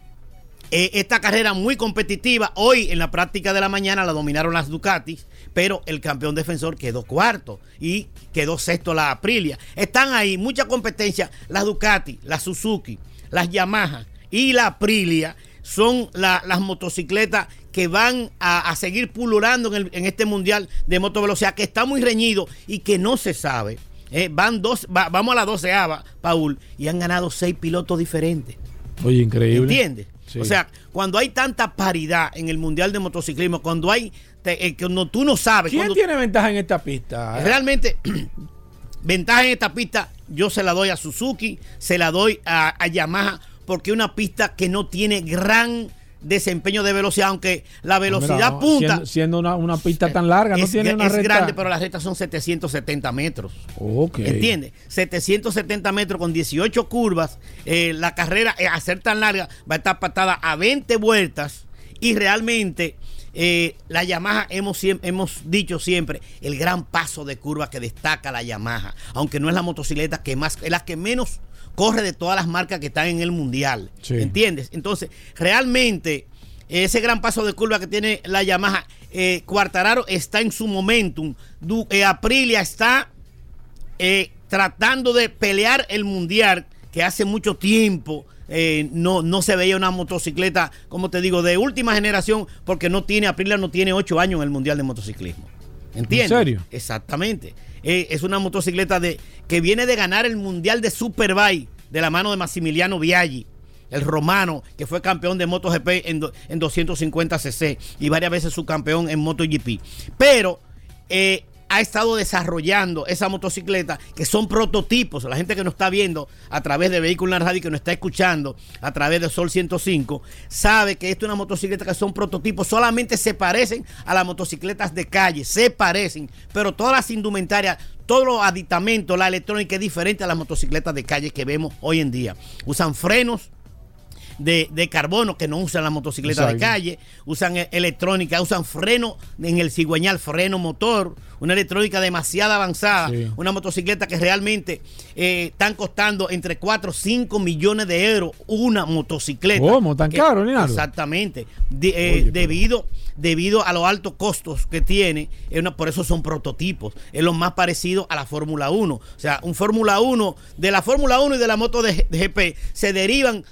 esta carrera muy competitiva. Hoy en la práctica de la mañana la dominaron las Ducatis pero el campeón defensor quedó cuarto y quedó sexto la Aprilia. Están ahí mucha competencia, las Ducati, la Suzuki, las Yamaha y la Aprilia son las motocicletas que van a, seguir pululando en, este mundial de motovelocidad que está muy reñido y que no se sabe. Eh, van dos, vamos a la doceava, Paul, y han ganado seis pilotos diferentes. Oye, increíble. ¿Entiendes? O sea, cuando hay tanta paridad en el Mundial de Motociclismo, cuando hay eh, tú no sabes. ¿Quién tiene ventaja en esta pista? Realmente, ventaja en esta pista, yo se la doy a Suzuki, se la doy a, Yamaha, porque es una pista que no tiene gran desempeño de velocidad, aunque la Ah, velocidad mira, no, punta Siendo, siendo una, una pista tan larga, no es, tiene una es recta. grande, pero las rectas son 770 metros. Ok. ¿Entiendes? 770 metros con 18 curvas. eh, la carrera, eh, a ser tan larga, va a estar patada a 20 vueltas. Y realmente, eh, la Yamaha, hemos, hemos dicho siempre, el gran paso de curva que destaca la Yamaha. Aunque no es la motocicleta que más, es la que menos corre de todas las marcas que están en el mundial. Sí. ¿Entiendes? Entonces, realmente, ese gran paso de curva que tiene la Yamaha, eh, Quartararo está en su momentum. Du- eh, Aprilia está eh, tratando de pelear el mundial que hace mucho tiempo eh, no, no se veía una motocicleta, como te digo, de última generación, porque no tiene, Aprilia no tiene ocho años en el mundial de motociclismo. ¿Entiendes? ¿En serio? Exactamente. Eh, es una motocicleta de, que viene de ganar el mundial de Superbike de la mano de Massimiliano Viaggi. El romano, que fue campeón de MotoGP en, do- en 250cc y varias veces subcampeón en MotoGP. Pero eh, ha estado desarrollando esa motocicleta que son prototipos. La gente que nos está viendo a través de Vehículo en la Radio, que nos está escuchando a través de Sol 105, sabe que esto es una motocicleta que son prototipos. Solamente se parecen a las motocicletas de calle, se parecen, pero todas las indumentarias, todos los aditamentos, la electrónica es diferente a las motocicletas de calle que vemos hoy en día. Usan frenos, de, de carbono que no usan la motocicleta de calle, usan e- electrónica, usan freno en el cigüeñal, freno motor, una electrónica demasiado avanzada, Sí. una motocicleta que realmente eh, están costando entre 4 o 5 millones de euros una motocicleta. ¿Cómo? ¿Tan Que- caro, Leonardo? Exactamente. De- eh, Oye, pero- debido, debido a los altos costos que tiene, es una- por eso son prototipos. Es lo más parecido a la Fórmula 1. O sea, un Fórmula 1, de la Fórmula 1 y de la moto de, de GP, se derivan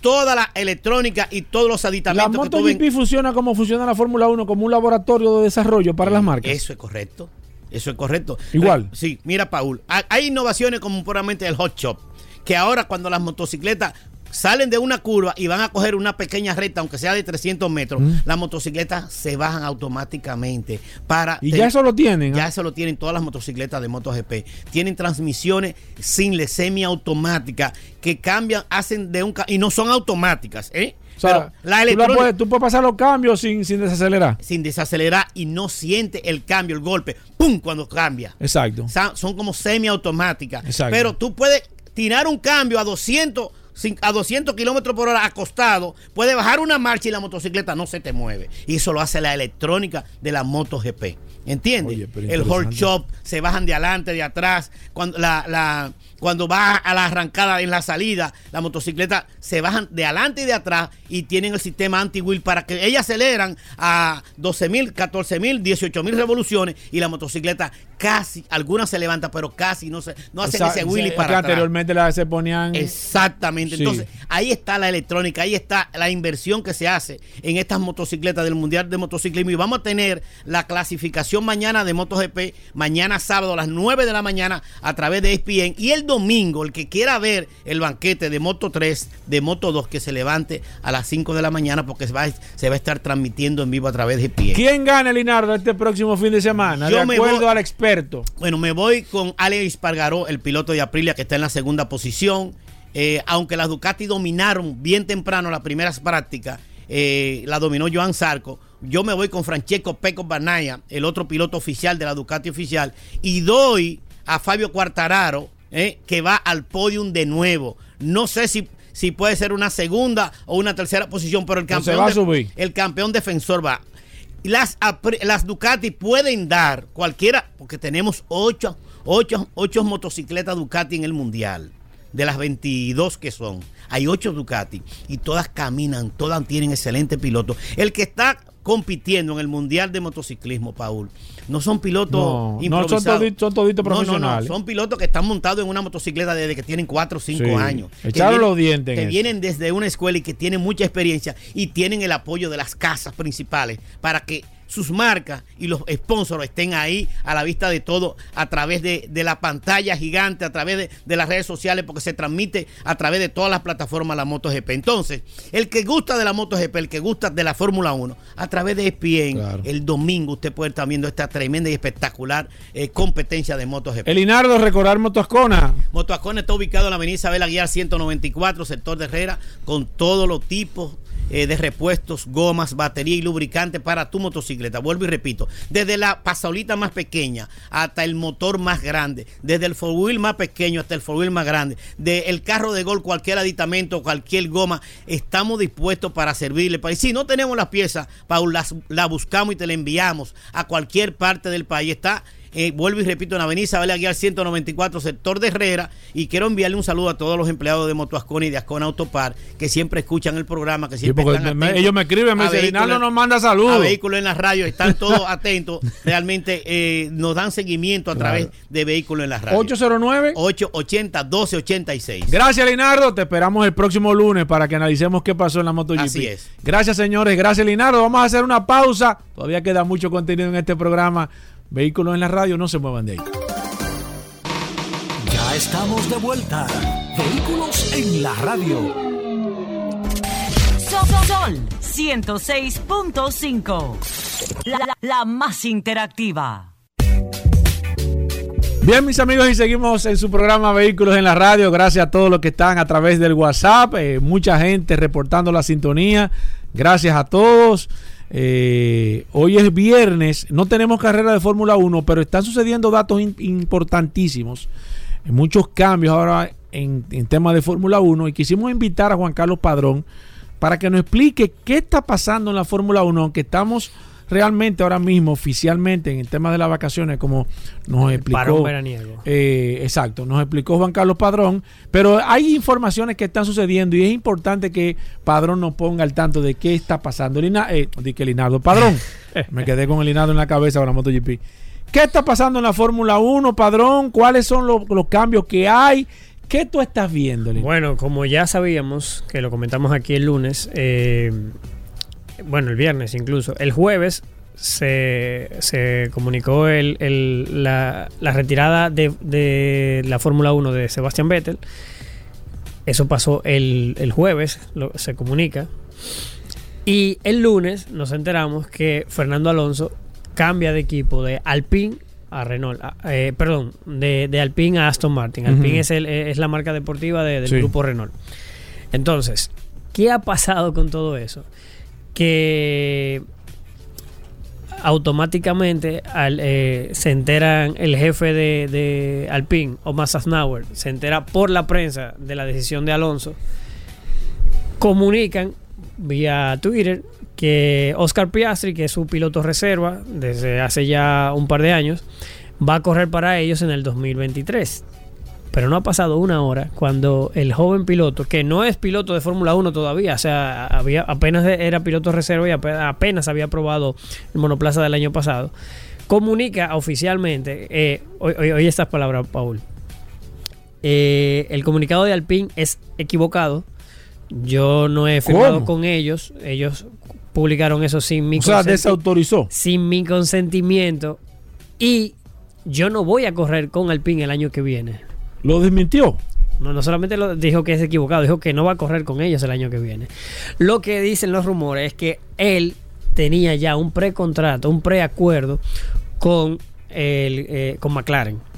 toda la electrónica y todos los La aditamentos que tú ven- MotoGP funciona como funciona la Fórmula 1, como un laboratorio de desarrollo para las marcas. Eso es correcto. Eso es correcto. Igual. Sí, mira, Paul. ha- Hay innovaciones como puramente el hot shop. Que ahora, cuando las motocicletas salen de una curva y van a coger una pequeña recta, aunque sea de 300 metros, Mm. las motocicletas se bajan automáticamente. para Y ya eso lo tienen. Ya eso lo tienen todas las motocicletas de MotoGP. Tienen transmisiones single, semiautomáticas, que cambian, hacen de un... Y no son automáticas, ¿eh? O sea, la tú, la puedes, tú puedes pasar los cambios sin, sin desacelerar. sin desacelerar y no siente el cambio, el golpe, ¡pum! cuando cambia. Exacto. Son como semiautomáticas. Exacto. Pero tú puedes tirar un cambio a 200, cin- a 200 kilómetros por hora acostado, puedes bajar una marcha y la motocicleta no se te mueve. Y eso lo hace la electrónica de la MotoGP. ¿Entiendes? Oye, el hold interesante. shop, se bajan de adelante, de atrás. Cuando, la, la- cuando va a la arrancada en la salida, la motocicleta se bajan de adelante y de atrás y tienen el sistema anti-wheel para que ellas aceleran a 12 mil, 14 mil, 18 mil revoluciones y la motocicleta casi, algunas se levanta, pero casi no, se, no hacen Esa- ese wheelie que para atrás. anteriormente la, se ponían. Exactamente. Sí. Entonces, ahí está la electrónica, ahí está la inversión que se hace en estas motocicletas del Mundial de Motociclismo. Y vamos a tener la clasificación mañana de MotoGP, mañana sábado a las 9 de la mañana a través de ESPN. Y el domingo, el que quiera ver el banquete de Moto 3, de Moto 2, que se levante a las 5 de la mañana porque se va, se va a estar transmitiendo en vivo a través de E ESPN. ¿Quién gana, Linardo, este próximo fin de semana? Yo de me acuerdo voy- al experto. Bueno, me voy con Alex Pargaró, el piloto de Aprilia, que está en la segunda posición. Eh, aunque las Ducati dominaron bien temprano las primeras prácticas, eh, la dominó Joan Zarco. Yo me voy con Francesco Peco Banaya, el otro piloto oficial de la Ducati oficial, y doy a Fabio Quartararo, eh, que va al podium de nuevo. No sé si, si puede ser una segunda o una tercera posición, pero el No se campeón, va a de- subir. el campeón defensor va. Las, las Ducati pueden dar cualquiera, porque tenemos ocho, ocho, ocho motocicletas Ducati en el mundial, de las 22 que son. Hay ocho Ducati y todas caminan, todas tienen excelente piloto. El que está compitiendo en el mundial de motociclismo, Paul, no son pilotos No, no, son improvisados. todi- son toditos No, no, no, profesionales. son pilotos que están montados en una motocicleta desde que tienen 4 o 5 Sí, años. Echaron vienen- los dientes en Que eso. vienen desde una escuela y que tienen mucha experiencia y tienen el apoyo de las casas principales para que sus marcas y los sponsors estén ahí a la vista de todo a través de, de la pantalla gigante, a través de, de las redes sociales, porque se transmite a través de todas las plataformas la MotoGP. Entonces, el que gusta de la MotoGP, el que gusta de la Fórmula 1, a través de ESPN, Claro. el domingo usted puede estar viendo esta tremenda y espectacular eh, competencia de MotoGP. El Linardo, recordar Motoscona. Motoacón está ubicado en la avenida Isabel Aguiar 194, sector de Herrera, con todos los tipos eh, de repuestos, gomas, batería y lubricante para tu motocicleta. Vuelvo y repito, desde la pasaolita más pequeña hasta el motor más grande, desde el four wheel más pequeño hasta el four wheel más grande, del carro de gol, cualquier aditamento, cualquier goma, estamos dispuestos para servirle. Y si no tenemos las piezas, Paul, las, la buscamos y te la enviamos a cualquier parte del país. Está eh, vuelvo y repito, en Avenida Isabel Aguilar 194, sector de Herrera. Y quiero enviarle un saludo a todos los empleados de Motoascona y de Ascona Autopar que siempre escuchan el programa, que siempre están me, ellos me escriben, me dicen, no nos manda saludos. A vehículos en la radio, están todos atentos. Realmente eh, nos dan seguimiento a través de vehículos en la radio. 809 880 1286. Gracias, Linardo. Te esperamos el próximo lunes para que analicemos qué pasó en la MotoGP. Así es. Gracias, señores. Gracias, Linardo. Vamos a hacer una pausa. Todavía queda mucho contenido en este programa. Vehículos en la radio, no se muevan de ahí. Ya estamos de vuelta. Vehículos en la radio. Sol 106.5. La, la, más interactiva. Bien, mis amigos, y seguimos en su programa Vehículos en la Radio. Gracias a todos los que están a través del WhatsApp. Eh, mucha gente reportando la sintonía. Gracias a todos. Eh, hoy es viernes, no tenemos carrera de Fórmula 1, pero están sucediendo datos importantísimos, muchos cambios ahora en, en temas de Fórmula 1 y quisimos invitar a Juan Carlos Padrón para que nos explique qué está pasando en la Fórmula 1, aunque estamos realmente ahora mismo oficialmente en el tema de las vacaciones, como nos explicó. Eh, exacto, nos explicó Juan Carlos Padrón. Pero hay informaciones que están sucediendo y es importante que Padrón nos ponga al tanto de qué está pasando. Lina, eh, que Linardo, Padrón. me quedé con el Linardo en la cabeza con la MotoGP. ¿Qué está pasando en la Fórmula 1, Padrón? ¿Cuáles son los, cambios que hay? ¿Qué tú estás viendo? Bueno, como ya sabíamos, que lo comentamos aquí el lunes, eh, bueno, el viernes incluso, el jueves se, comunicó el, la, retirada de, la Fórmula 1 de Sebastián Vettel. Eso pasó el, jueves, se comunica. Y el lunes nos enteramos que Fernando Alonso cambia de equipo de Alpine a Renault, eh, perdón, de, Alpine a Aston Martin. Alpine es, el, es, la marca deportiva del grupo Renault. Entonces, ¿qué ha pasado con todo eso? Que automáticamente eh, se enteran el jefe de, de Alpine, Omar Sasnauer, se entera por la prensa de la decisión de Alonso, comunican vía Twitter que Oscar Piastri, que es su piloto reserva desde hace ya un par de años, va a correr para ellos en el 2023. Pero no ha pasado una hora cuando el joven piloto, que no es piloto de Fórmula 1 todavía, o sea, había, apenas era piloto reserva y apenas había probado el monoplaza del año pasado, comunica oficialmente, eh, oye, estas palabras, Paul, eh, el comunicado de Alpine es equivocado. Yo no he firmado con ellos. Ellos publicaron eso sin mi O sea, desautorizó. Sin mi consentimiento. Y yo no voy a correr con Alpine el año que viene. ¿Lo desmintió? No, no solamente lo dijo que es equivocado, dijo que no va a correr con ellos el año que viene. Lo que dicen los rumores es que él tenía ya un precontrato, un preacuerdo con, eh, con McLaren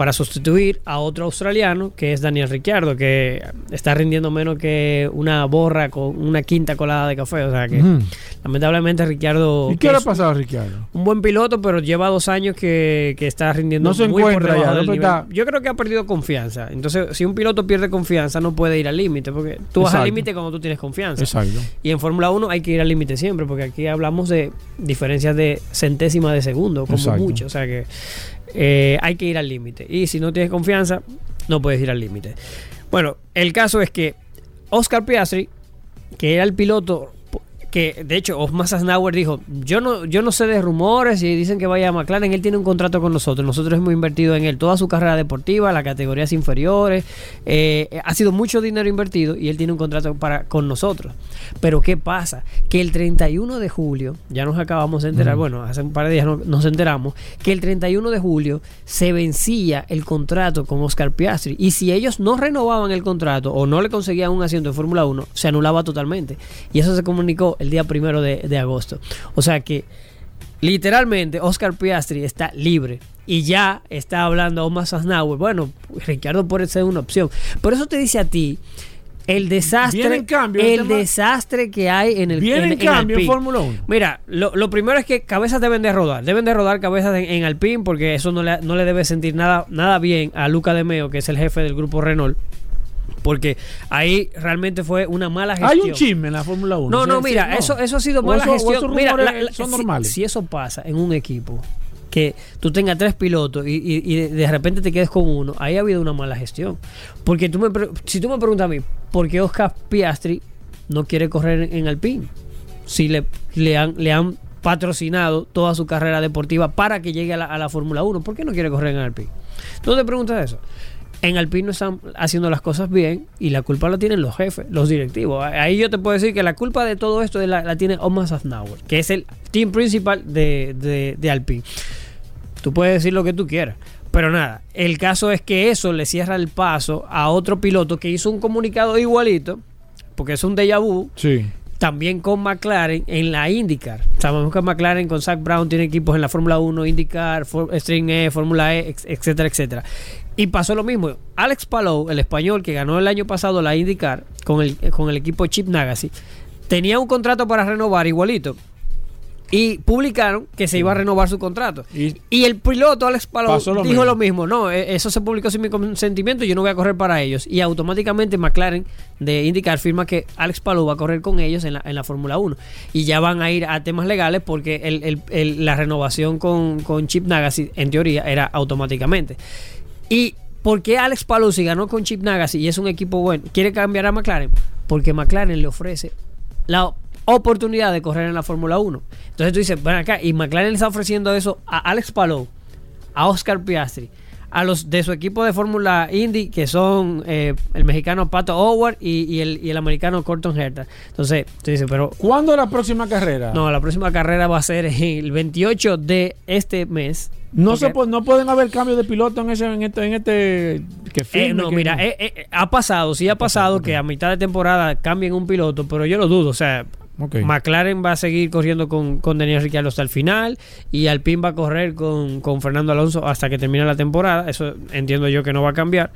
para sustituir a otro australiano que es Daniel Ricciardo, que está rindiendo menos que una borra con una quinta colada de café. O sea que lamentablemente Ricciardo. ¿Y qué le ha pasado a Ricciardo? Un buen piloto, pero lleva dos años que, está rindiendo no se muy encuentra por ya, Yo creo que ha perdido confianza. Entonces, si un piloto pierde confianza, no puede ir al límite, porque tú vas al límite cuando tú tienes confianza. Exacto. Y en Fórmula 1 hay que ir al límite siempre, porque aquí hablamos de diferencias de centésima de segundo, como mucho. O sea que eh, hay que ir al límite. Y si no tienes confianza, no puedes ir al límite. Bueno, el caso es que Oscar Piastri, que era el piloto que de hecho Osmar Sasnauer dijo, yo no, yo no sé de rumores y dicen que vaya a McLaren, él tiene un contrato con nosotros, nosotros hemos invertido en él toda su carrera deportiva, las categorías inferiores, eh, ha sido mucho dinero invertido y él tiene un contrato para, con nosotros. Pero ¿qué pasa? Que el 31 de julio, ya nos acabamos de enterar, bueno, hace un par de días nos enteramos, que el 31 de julio se vencía el contrato con Oscar Piastri y si ellos no renovaban el contrato o no le conseguían un asiento en Fórmula 1, se anulaba totalmente. Y eso se comunicó el día primero de, agosto. O sea que literalmente Oscar Piastri está libre y ya está hablando Omar Sasnauer. Bueno, Ricardo puede ser una opción. Por eso te dice a ti, el desastre, en cambio el desastre que hay en el en en cambio en. Fórmula 1. Mira, lo, lo primero es que cabezas deben de rodar, deben de rodar cabezas en, en Alpine porque eso no le, no le debe sentir nada, nada bien a Luca De Meo, que es el jefe del grupo Renault, porque ahí realmente fue una mala gestión. Hay un chisme en la Fórmula 1. No, no, mira, no. eso, eso ha sido mala eso- gestión. Mira, rumores la- la- son si- normales. Si, eso pasa en un equipo, que tú tengas tres pilotos y, y- y de- repente te quedes con uno, ahí ha habido una mala gestión. Porque tú me, si tú me preguntas a mí, ¿por qué Oscar Piastri no quiere correr en, Alpine? Si le, le, han, le han patrocinado toda su carrera deportiva para que llegue a la, a la Fórmula 1, ¿por qué no quiere correr en Alpine? ¿Tú te preguntas eso? En Alpine no están haciendo las cosas bien y la culpa la tienen los jefes, los directivos. Ahí yo te puedo decir que la culpa de todo esto la, la tiene Omar Safnauer, que es el team principal de, de, de Alpine. Tú puedes decir lo que tú quieras. Pero nada, el caso es que eso le cierra el paso a otro piloto que hizo un comunicado igualito, porque es un déjà vu, Sí. también con McLaren en la IndyCar. Sabemos que McLaren con Zach Brown tiene equipos en la Fórmula 1, IndyCar, String E, Fórmula E, etcétera, etcétera. Y pasó lo mismo. Alex Palou, el español que ganó el año pasado la IndyCar con el, con el equipo Chip Nagasi, tenía un contrato para renovar igualito. Y publicaron que se iba a renovar su contrato. Y- Y, el piloto Alex Palou lo dijo mismo. lo mismo. No, eh, eso se publicó sin mi consentimiento. Yo no voy a correr para ellos. Y automáticamente McLaren de indicar firma que Alex Palou va a correr con ellos en la, en la Fórmula 1. Y ya van a ir a temas legales porque el- el- el- la renovación con, con Chip Nagasi, en teoría, era automáticamente. ¿Y por qué Alex Palou, si ganó con Chip Nagasi y es un equipo bueno, quiere cambiar a McLaren? Porque McLaren le ofrece la oportunidad de correr en la Fórmula 1. Entonces tú dices, ven acá, y McLaren le está ofreciendo eso a Alex Palou, a Oscar Piastri, a los de su equipo de Fórmula Indy, que son eh, el mexicano Pato Howard y, y el, y el americano Corton Herta. Entonces tú dices, pero ¿Cuándo es la próxima carrera? no, la próxima carrera va a ser el 28 de este mes. No, se Porque- pu- no pueden haber cambios de piloto en ese en este, en este que Eh, no, que- mira, eh, eh, ha pasado, sí ha pasado que a mitad de temporada cambien un piloto, pero yo lo dudo. O sea. McLaren va a seguir corriendo con, con Daniel Ricciardo hasta el final y Alpine va a correr con, con Fernando Alonso hasta que termine la temporada. Eso entiendo yo que no va a cambiar.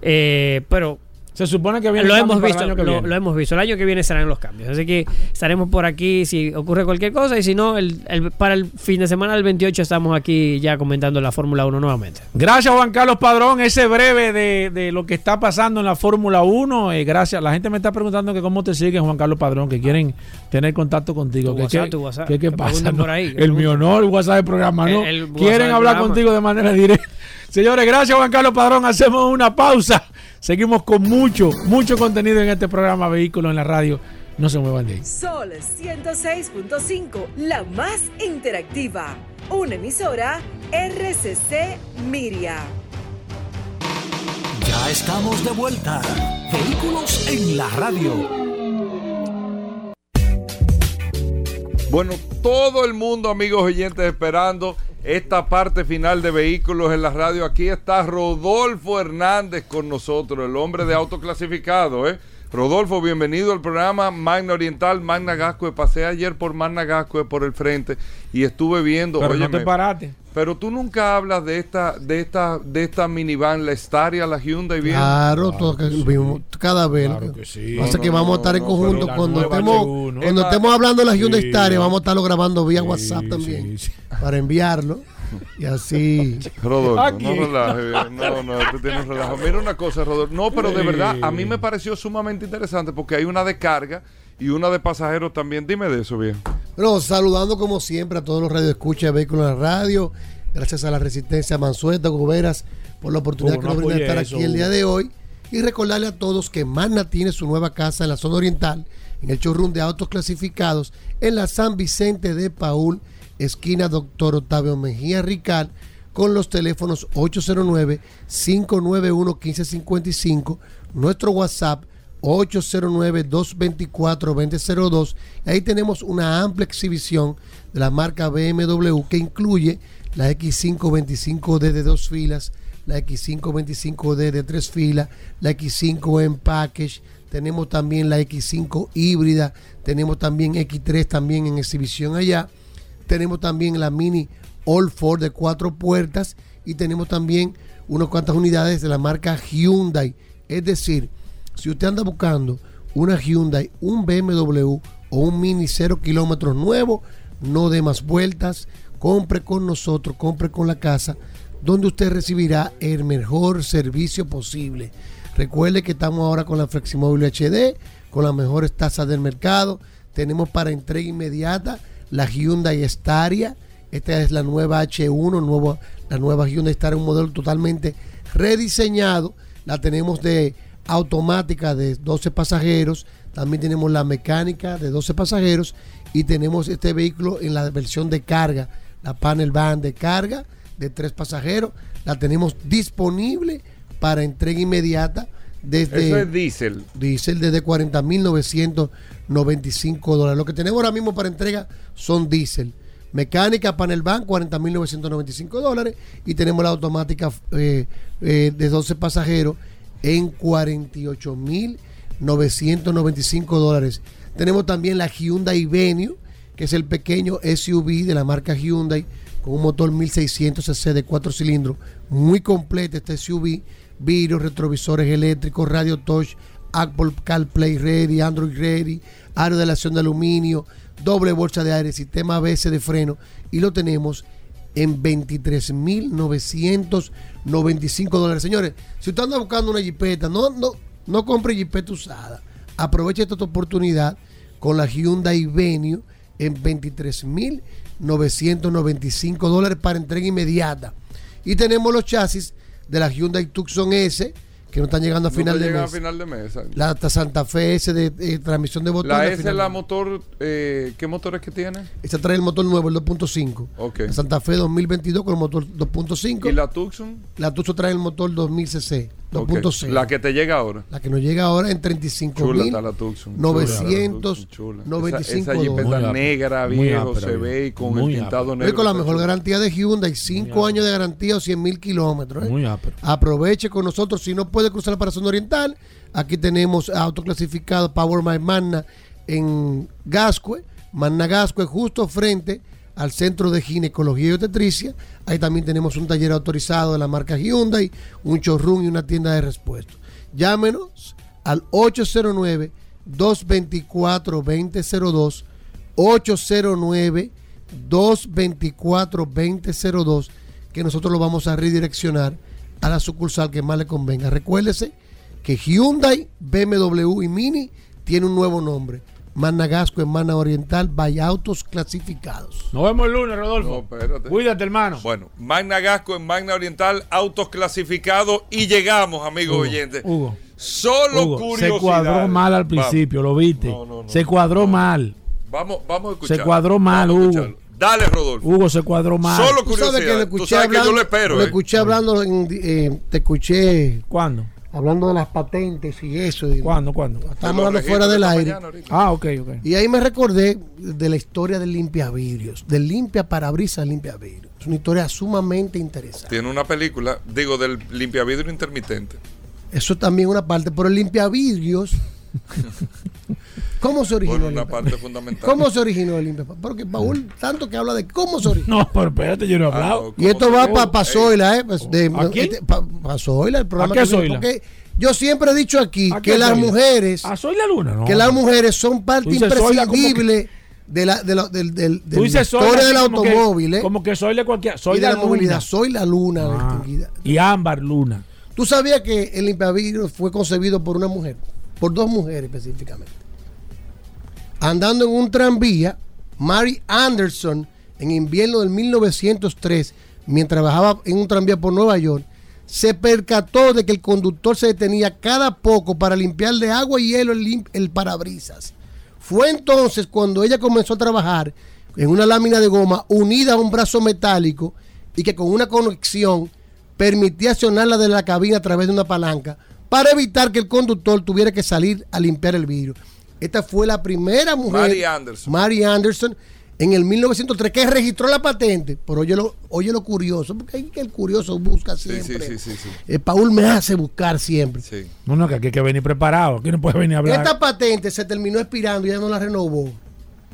Eh, pero se supone que viene lo hemos visto, año que lo, viene. lo hemos visto. El año que viene serán los cambios. Así que estaremos por aquí si ocurre cualquier cosa y si no, el, el- para el fin de semana del 28 estamos aquí ya comentando la Fórmula 1 nuevamente. Gracias Juan Carlos Padrón, ese breve de, de lo que está pasando en la Fórmula 1. eh, gracias. La gente me está preguntando que cómo te siguen Juan Carlos Padrón, que quieren tener contacto contigo. Tu que, que- que- ¿Qué pasa? pregunten No, por ahí, que el mi honor, el WhatsApp del programa, ¿no? El- quieren hablar programa. contigo de manera directa. Señores, gracias Juan Carlos Padrón. Hacemos una pausa. Seguimos con mucho, mucho contenido en este programa Vehículos en la Radio. No se muevan de ahí. Sol 106.5, la más interactiva. Una emisora RCC Miria. Ya estamos de vuelta. Vehículos en la radio. Bueno, todo el mundo, amigos oyentes, esperando esta parte final de Vehículos en la Radio. Aquí está Rodolfo Hernández con nosotros, el hombre de autoclasificado, ¿eh? Rodolfo, bienvenido al programa Magna Oriental, Magna Gascue. Pasé ayer por Magna Gascue por el frente y estuve viendo. Pero no óyeme, te paraste. pero tú nunca hablas de esta, de esta, de esta minivan, la Staria, la Hyundai, bien. Claro, todo que vimos cada vez. Claro que sí. Pasa No, que no, vamos a estar no, en no, conjunto cuando estemos H1, ¿no? cuando Es estemos hablando de la Hyundai Sí. Staria, vamos a estarlo grabando vía Sí, WhatsApp también sí, sí. para enviarlo y así. Rodolfo, no relajes, no, no, tú tienes un relajo. Mira una cosa, Rodolfo. No, pero de verdad, a mí me pareció sumamente interesante porque hay una de carga y una de pasajeros también. Dime de eso, bien. Bueno, saludando como siempre a todos los radioescuchas de Vehículos en la Radio. Gracias a la Resistencia Mansueta, Goberas, por la oportunidad que no nos brinda estar eso, aquí el día de hoy. Y recordarle a todos que Magna tiene su nueva casa en la zona oriental, en el showroom de autos clasificados, en la San Vicente de Paul, esquina Doctor Octavio Mejía Rical, con los teléfonos 809-591-1555, nuestro WhatsApp 809-224-2002. Y ahí tenemos una amplia exhibición de la marca BMW que incluye la X525D de dos filas, la X525D de tres filas, la X5 en package, tenemos también la X5 híbrida, tenemos también X3 también en exhibición allá, tenemos también la Mini All Ford de cuatro puertas y tenemos también unas cuantas unidades de la marca Hyundai. Es decir, si usted anda buscando una Hyundai, un BMW o un Mini 0 kilómetros nuevo, no dé más vueltas, compre con nosotros, compre con la casa, donde usted recibirá el mejor servicio posible. Recuerde que estamos ahora con la Fleximóvil HD, con las mejores tasas del mercado. Tenemos para entrega inmediata la Hyundai Staria. Esta es la nueva H1, nuevo, la nueva Hyundai Staria, un modelo totalmente rediseñado. La tenemos de automática de 12 pasajeros. También tenemos la mecánica de 12 pasajeros. Y tenemos este vehículo en la versión de carga, la panel van de carga de tres pasajeros. La tenemos disponible para entrega inmediata desde... Eso es diésel. Diésel desde 40.995 dólares. Lo que tenemos ahora mismo para entrega son diésel. Mecánica panel van 40.995 dólares y tenemos la automática eh, eh, de 12 pasajeros en 48.995 dólares. Tenemos también la Hyundai Venue, que es el pequeño SUV de la marca Hyundai con un motor 1600 cc de 4 cilindros, muy completo este SUV, vidrios, retrovisores eléctricos, radio touch, Apple CarPlay Ready, Android Ready, aro de acción de aluminio, doble bolsa de aire, sistema ABS de freno y lo tenemos en 23.995 dólares. Señores, si usted anda buscando una jipeta, no, no, no compre jipeta usada. Aproveche esta oportunidad con la Hyundai Venue en 995 dólares para entrega inmediata. Y tenemos los chasis de la Hyundai Tucson S que no están llegando a final, de, mes. A final de mes. La Santa Fe S de eh, transmisión de botones. La S es la motor, eh, ¿qué motor es que tiene? Esta trae el motor nuevo, el 2.5. Okay. La Santa Fe 2022 con el motor 2.5. ¿Y la Tucson? La Tucson trae el motor 2000cc. 2.0. La que te llega ahora. La que nos llega ahora en 35 chula, mil, está la Tucson. 995 chula, chula. Esa, esa negra, viejo, se ve y con el pintado negro. Con la mejor garantía de Hyundai, 5 años de garantía o 100 mil kilómetros. ¿eh? Muy ápera. Aproveche con nosotros. Si no puede cruzar para zona oriental, aquí tenemos autoclasificado Power My Magna en Gascue. Magna Gascue, justo frente al centro de ginecología y obstetricia. Ahí también tenemos un taller autorizado de la marca Hyundai, un showroom y una tienda de repuestos. Llámenos al 809-224-2002. 809-224-2002 que nosotros lo vamos a redireccionar a la sucursal que más le convenga. Recuérdese que Hyundai, BMW y Mini tiene un nuevo nombre. Managasco en Mana Oriental, by Autos Clasificados. Nos vemos el lunes, Rodolfo. No, espérate. Cuídate, hermano. Bueno, Magna Gasco en Magna Oriental, autos clasificados y llegamos, amigos Hugo, oyentes. Hugo. Solo Hugo, curiosidades. se cuadró mal al principio, lo viste. No, no, no. se cuadró mal. Vamos, vamos a escuchar. Se cuadró mal, Hugo. Dale, Rodolfo. Hugo se cuadró mal. Solo Tú sabes que. Tú escuché que yo hablando, lo espero. lo ¿eh? escuché hablando, en- eh, te escuché ¿Cuándo? Hablando de las patentes y eso. y- ¿Cuándo? ¿Cuándo? Estamos hablando fuera del aire. Ah, ok, ok. Y ahí me recordé de la historia del limpia vidrios, del limpia parabrisas limpia vidrios. Es una historia sumamente interesante. Tiene una película, digo, del limpiavidrio intermitente. Eso también es una parte, pero el limpia vidrios. ¿Cómo se originó? Una parte fundamental. ¿Cómo se originó el limpia? Porque Paul tanto que habla de cómo se originó. No, pero espérate, yo no he Ah, hablado. Y esto ¿cómo va para Ey, Pazoila, ¿eh? Pues de, ¿A quién? este, pa, pa Zoila, el programa ¿A qué Zoila? Porque yo siempre he dicho aquí ¿A que las Zoila? mujeres, Ah, soy la luna, ¿no? que las mujeres son parte Zoila imprescindible de la, de la, del- del- de la historia del que- automóvil, ¿eh? Como que soy de cualquier. Soy y de la, luna. movilidad. Soy la luna Ah, distinguida. y Ámbar Luna. ¿Tú sabías que el limpiavidrios fue concebido por una mujer? Por dos mujeres específicamente. Andando en un tranvía, Mary Anderson, en invierno del 1903, mientras trabajaba en un tranvía por Nueva York, se percató de que el conductor se detenía cada poco para limpiar de agua y hielo el parabrisas. Fue entonces cuando ella comenzó a trabajar en una lámina de goma unida a un brazo metálico y que con una conexión permitía accionarla de la cabina a través de una palanca para evitar que el conductor tuviera que salir a limpiar el vidrio. Esta fue la primera mujer, Mary Anderson. Mary Anderson, en el 1903, que registró la patente. Pero oye lo, oye lo curioso, porque hay que el curioso busca siempre. sí, sí, sí, sí. Eh, Paul me hace buscar siempre. Sí. No, no, que aquí hay que venir preparado. Aquí no puede venir a hablar. Esta patente se terminó expirando y ya no la renovó.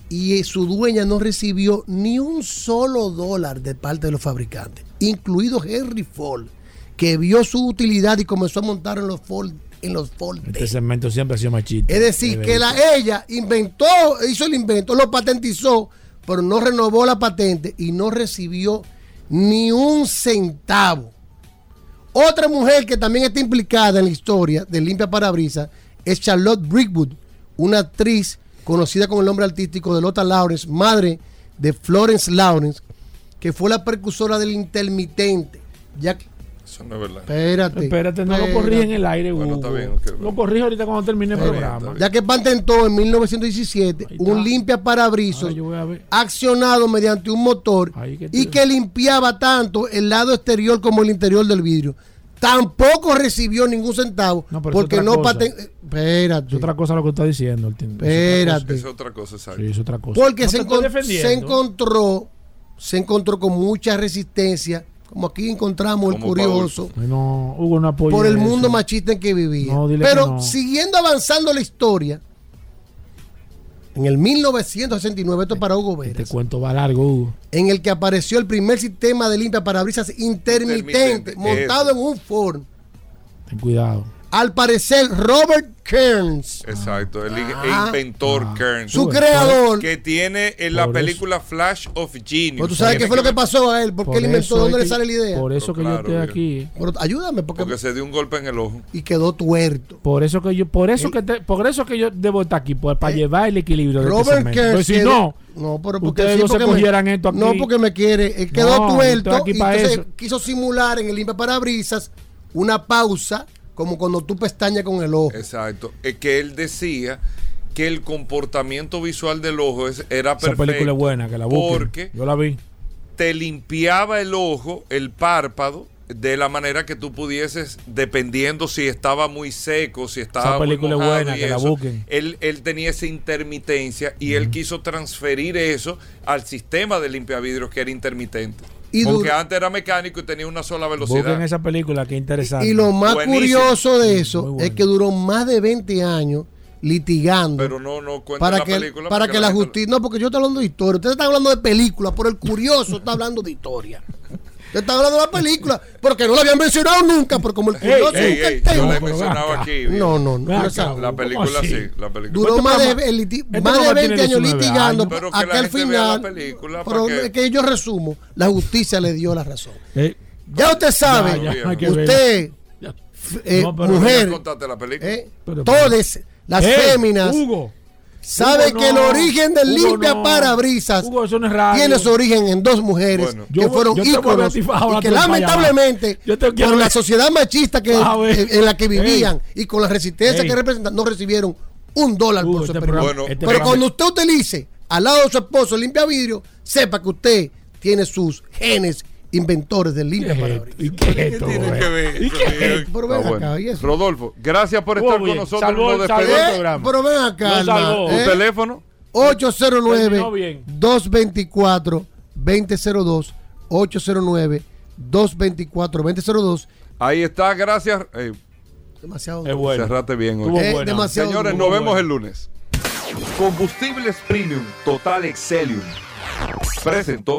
Y eh, su dueña no recibió ni un solo dólar de parte de los fabricantes, incluido Henry Ford, que vio su utilidad y comenzó a montar en los Ford en los Ford Este segmento siempre ha sido machista. Es decir, De que la, ella inventó, hizo el invento, lo patentizó, pero no renovó la patente y no recibió ni un centavo. Otra mujer que también está implicada en la historia de Limpia Parabrisas es Charlotte Brickwood, una actriz conocida con el nombre artístico de Lotta Lawrence, madre de Florence Lawrence, que fue la precursora del intermitente. Ya Eso no es verdad. espérate. Espérate, no lo corrí en el aire, Bueno, Hugo. está bien, ok, bueno. Lo corrijo ahorita cuando termine el programa. Ya que patentó en 1917 Ahí está. un limpia parabrisas accionado mediante un motor que y que limpiaba tanto el lado exterior como el interior del vidrio. Tampoco recibió ningún centavo No, pero es porque otra no patentó. Espérate. Es otra cosa lo que está diciendo. el. Espérate. Es otra cosa, exacto. Sí, es otra cosa. Porque No se, se encontró se encontró con mucha resistencia, como aquí encontramos el curioso, No, Hugo no por el eso. mundo machista en que vivía. No, Pero siguiendo avanzando la historia, en el 1969, esto es para Hugo Este Veras, cuento va largo, Hugo. en el que apareció el primer sistema de limpia parabrisas intermitente, Intermitente, montado eso. en un Ford. Ten cuidado. Al parecer, Robert Kearns, Exacto, el Ah. inventor Ah. Kearns. su creador, Que tiene en la Por eso. película Flash of Genius. pues tú sabes qué fue lo que pasó a él, porque Por él inventó, ¿de dónde le que- sale la idea? Por eso Pero que claro, yo estoy aquí. Pero ayúdame, porque, Porque se dio un golpe en el ojo. y quedó tuerto. Por eso que yo, por eso que te- por eso que yo debo estar aquí, por- para Eh, llevar el equilibrio de este Robert segmento. Kearns. Pero si no, no, pero porque ustedes sí, no se porque me- cogieran esto aquí. No, porque me quiere. Él quedó No, tuerto y quiso simular en el limpia parabrisas una pausa, como cuando tú pestañas con el ojo. Exacto. Es que él decía que el comportamiento visual del ojo es- era esa perfecto. película es buena, que la busquen. Porque yo la vi. te limpiaba el ojo, el párpado, de la manera que tú pudieses, dependiendo si estaba muy seco, si estaba muy película es mojado buena, que la busquen. Él, él tenía esa intermitencia y él quiso transferir eso al sistema de limpiavidrios que era intermitente. Y Porque antes era mecánico y tenía una sola Busquen velocidad. esa película, que interesante. Y lo más Buenísimo. curioso de eso bueno. es que duró más de 20 años litigando Pero no, no cuenta para la que, película. para que la gente- justicia... No, porque yo estoy hablando de historia. Ustedes están hablando de película, pero el curioso está hablando de historia. Usted está hablando de la película, porque no la habían mencionado nunca, pero como el curioso Ey, nunca ey, el yo tema. la he mencionado aquí. No, no, no. Esa- La ¿cómo película sí, la película. Duró más de, el liti- este más de programa 20 tiene años 19 litigando. Pero que hasta la el final. la película pero que- es que yo resumo. La justicia le dio la razón. Eh, Ya usted sabe, Ya, usted, eh, mujer, la película. eh, Pero- todas las Eh, féminas, Hugo, Hugo, que el origen del Hugo, limpia no. parabrisas Hugo, eso no es radio. tiene su origen en dos mujeres Bueno. que Yo- fueron yo íconos y que lamentablemente Yo te quiero por la sociedad machista que, en, la que vivían Ey. y con la resistencia Ey. que representan no recibieron un dólar Hugo, por su este programa- Bueno, este Pero cuando usted utilice al lado de su esposo el limpia vidrio, sepa que usted tiene sus genes inventores del limpia ¿Qué es parabrisas. ¿Y qué es esto, Tiene que ver. ¿Y qué es? Pero ven Está acá, bueno. ¿y eso? Rodolfo, gracias por estar con nosotros. Salvó- Nos salvó el. Eh, programa. pero ven acá, salvó. ¿Tu ¿eh? teléfono? 809 bien. 224 2002 809 224 2002 Ahí está, gracias. Eh, demasiado Es bueno. cerrate bien hoy. Eh, buena. demasiado Señores, nos vemos bueno. el lunes. Combustibles Premium Total Excelium presentó.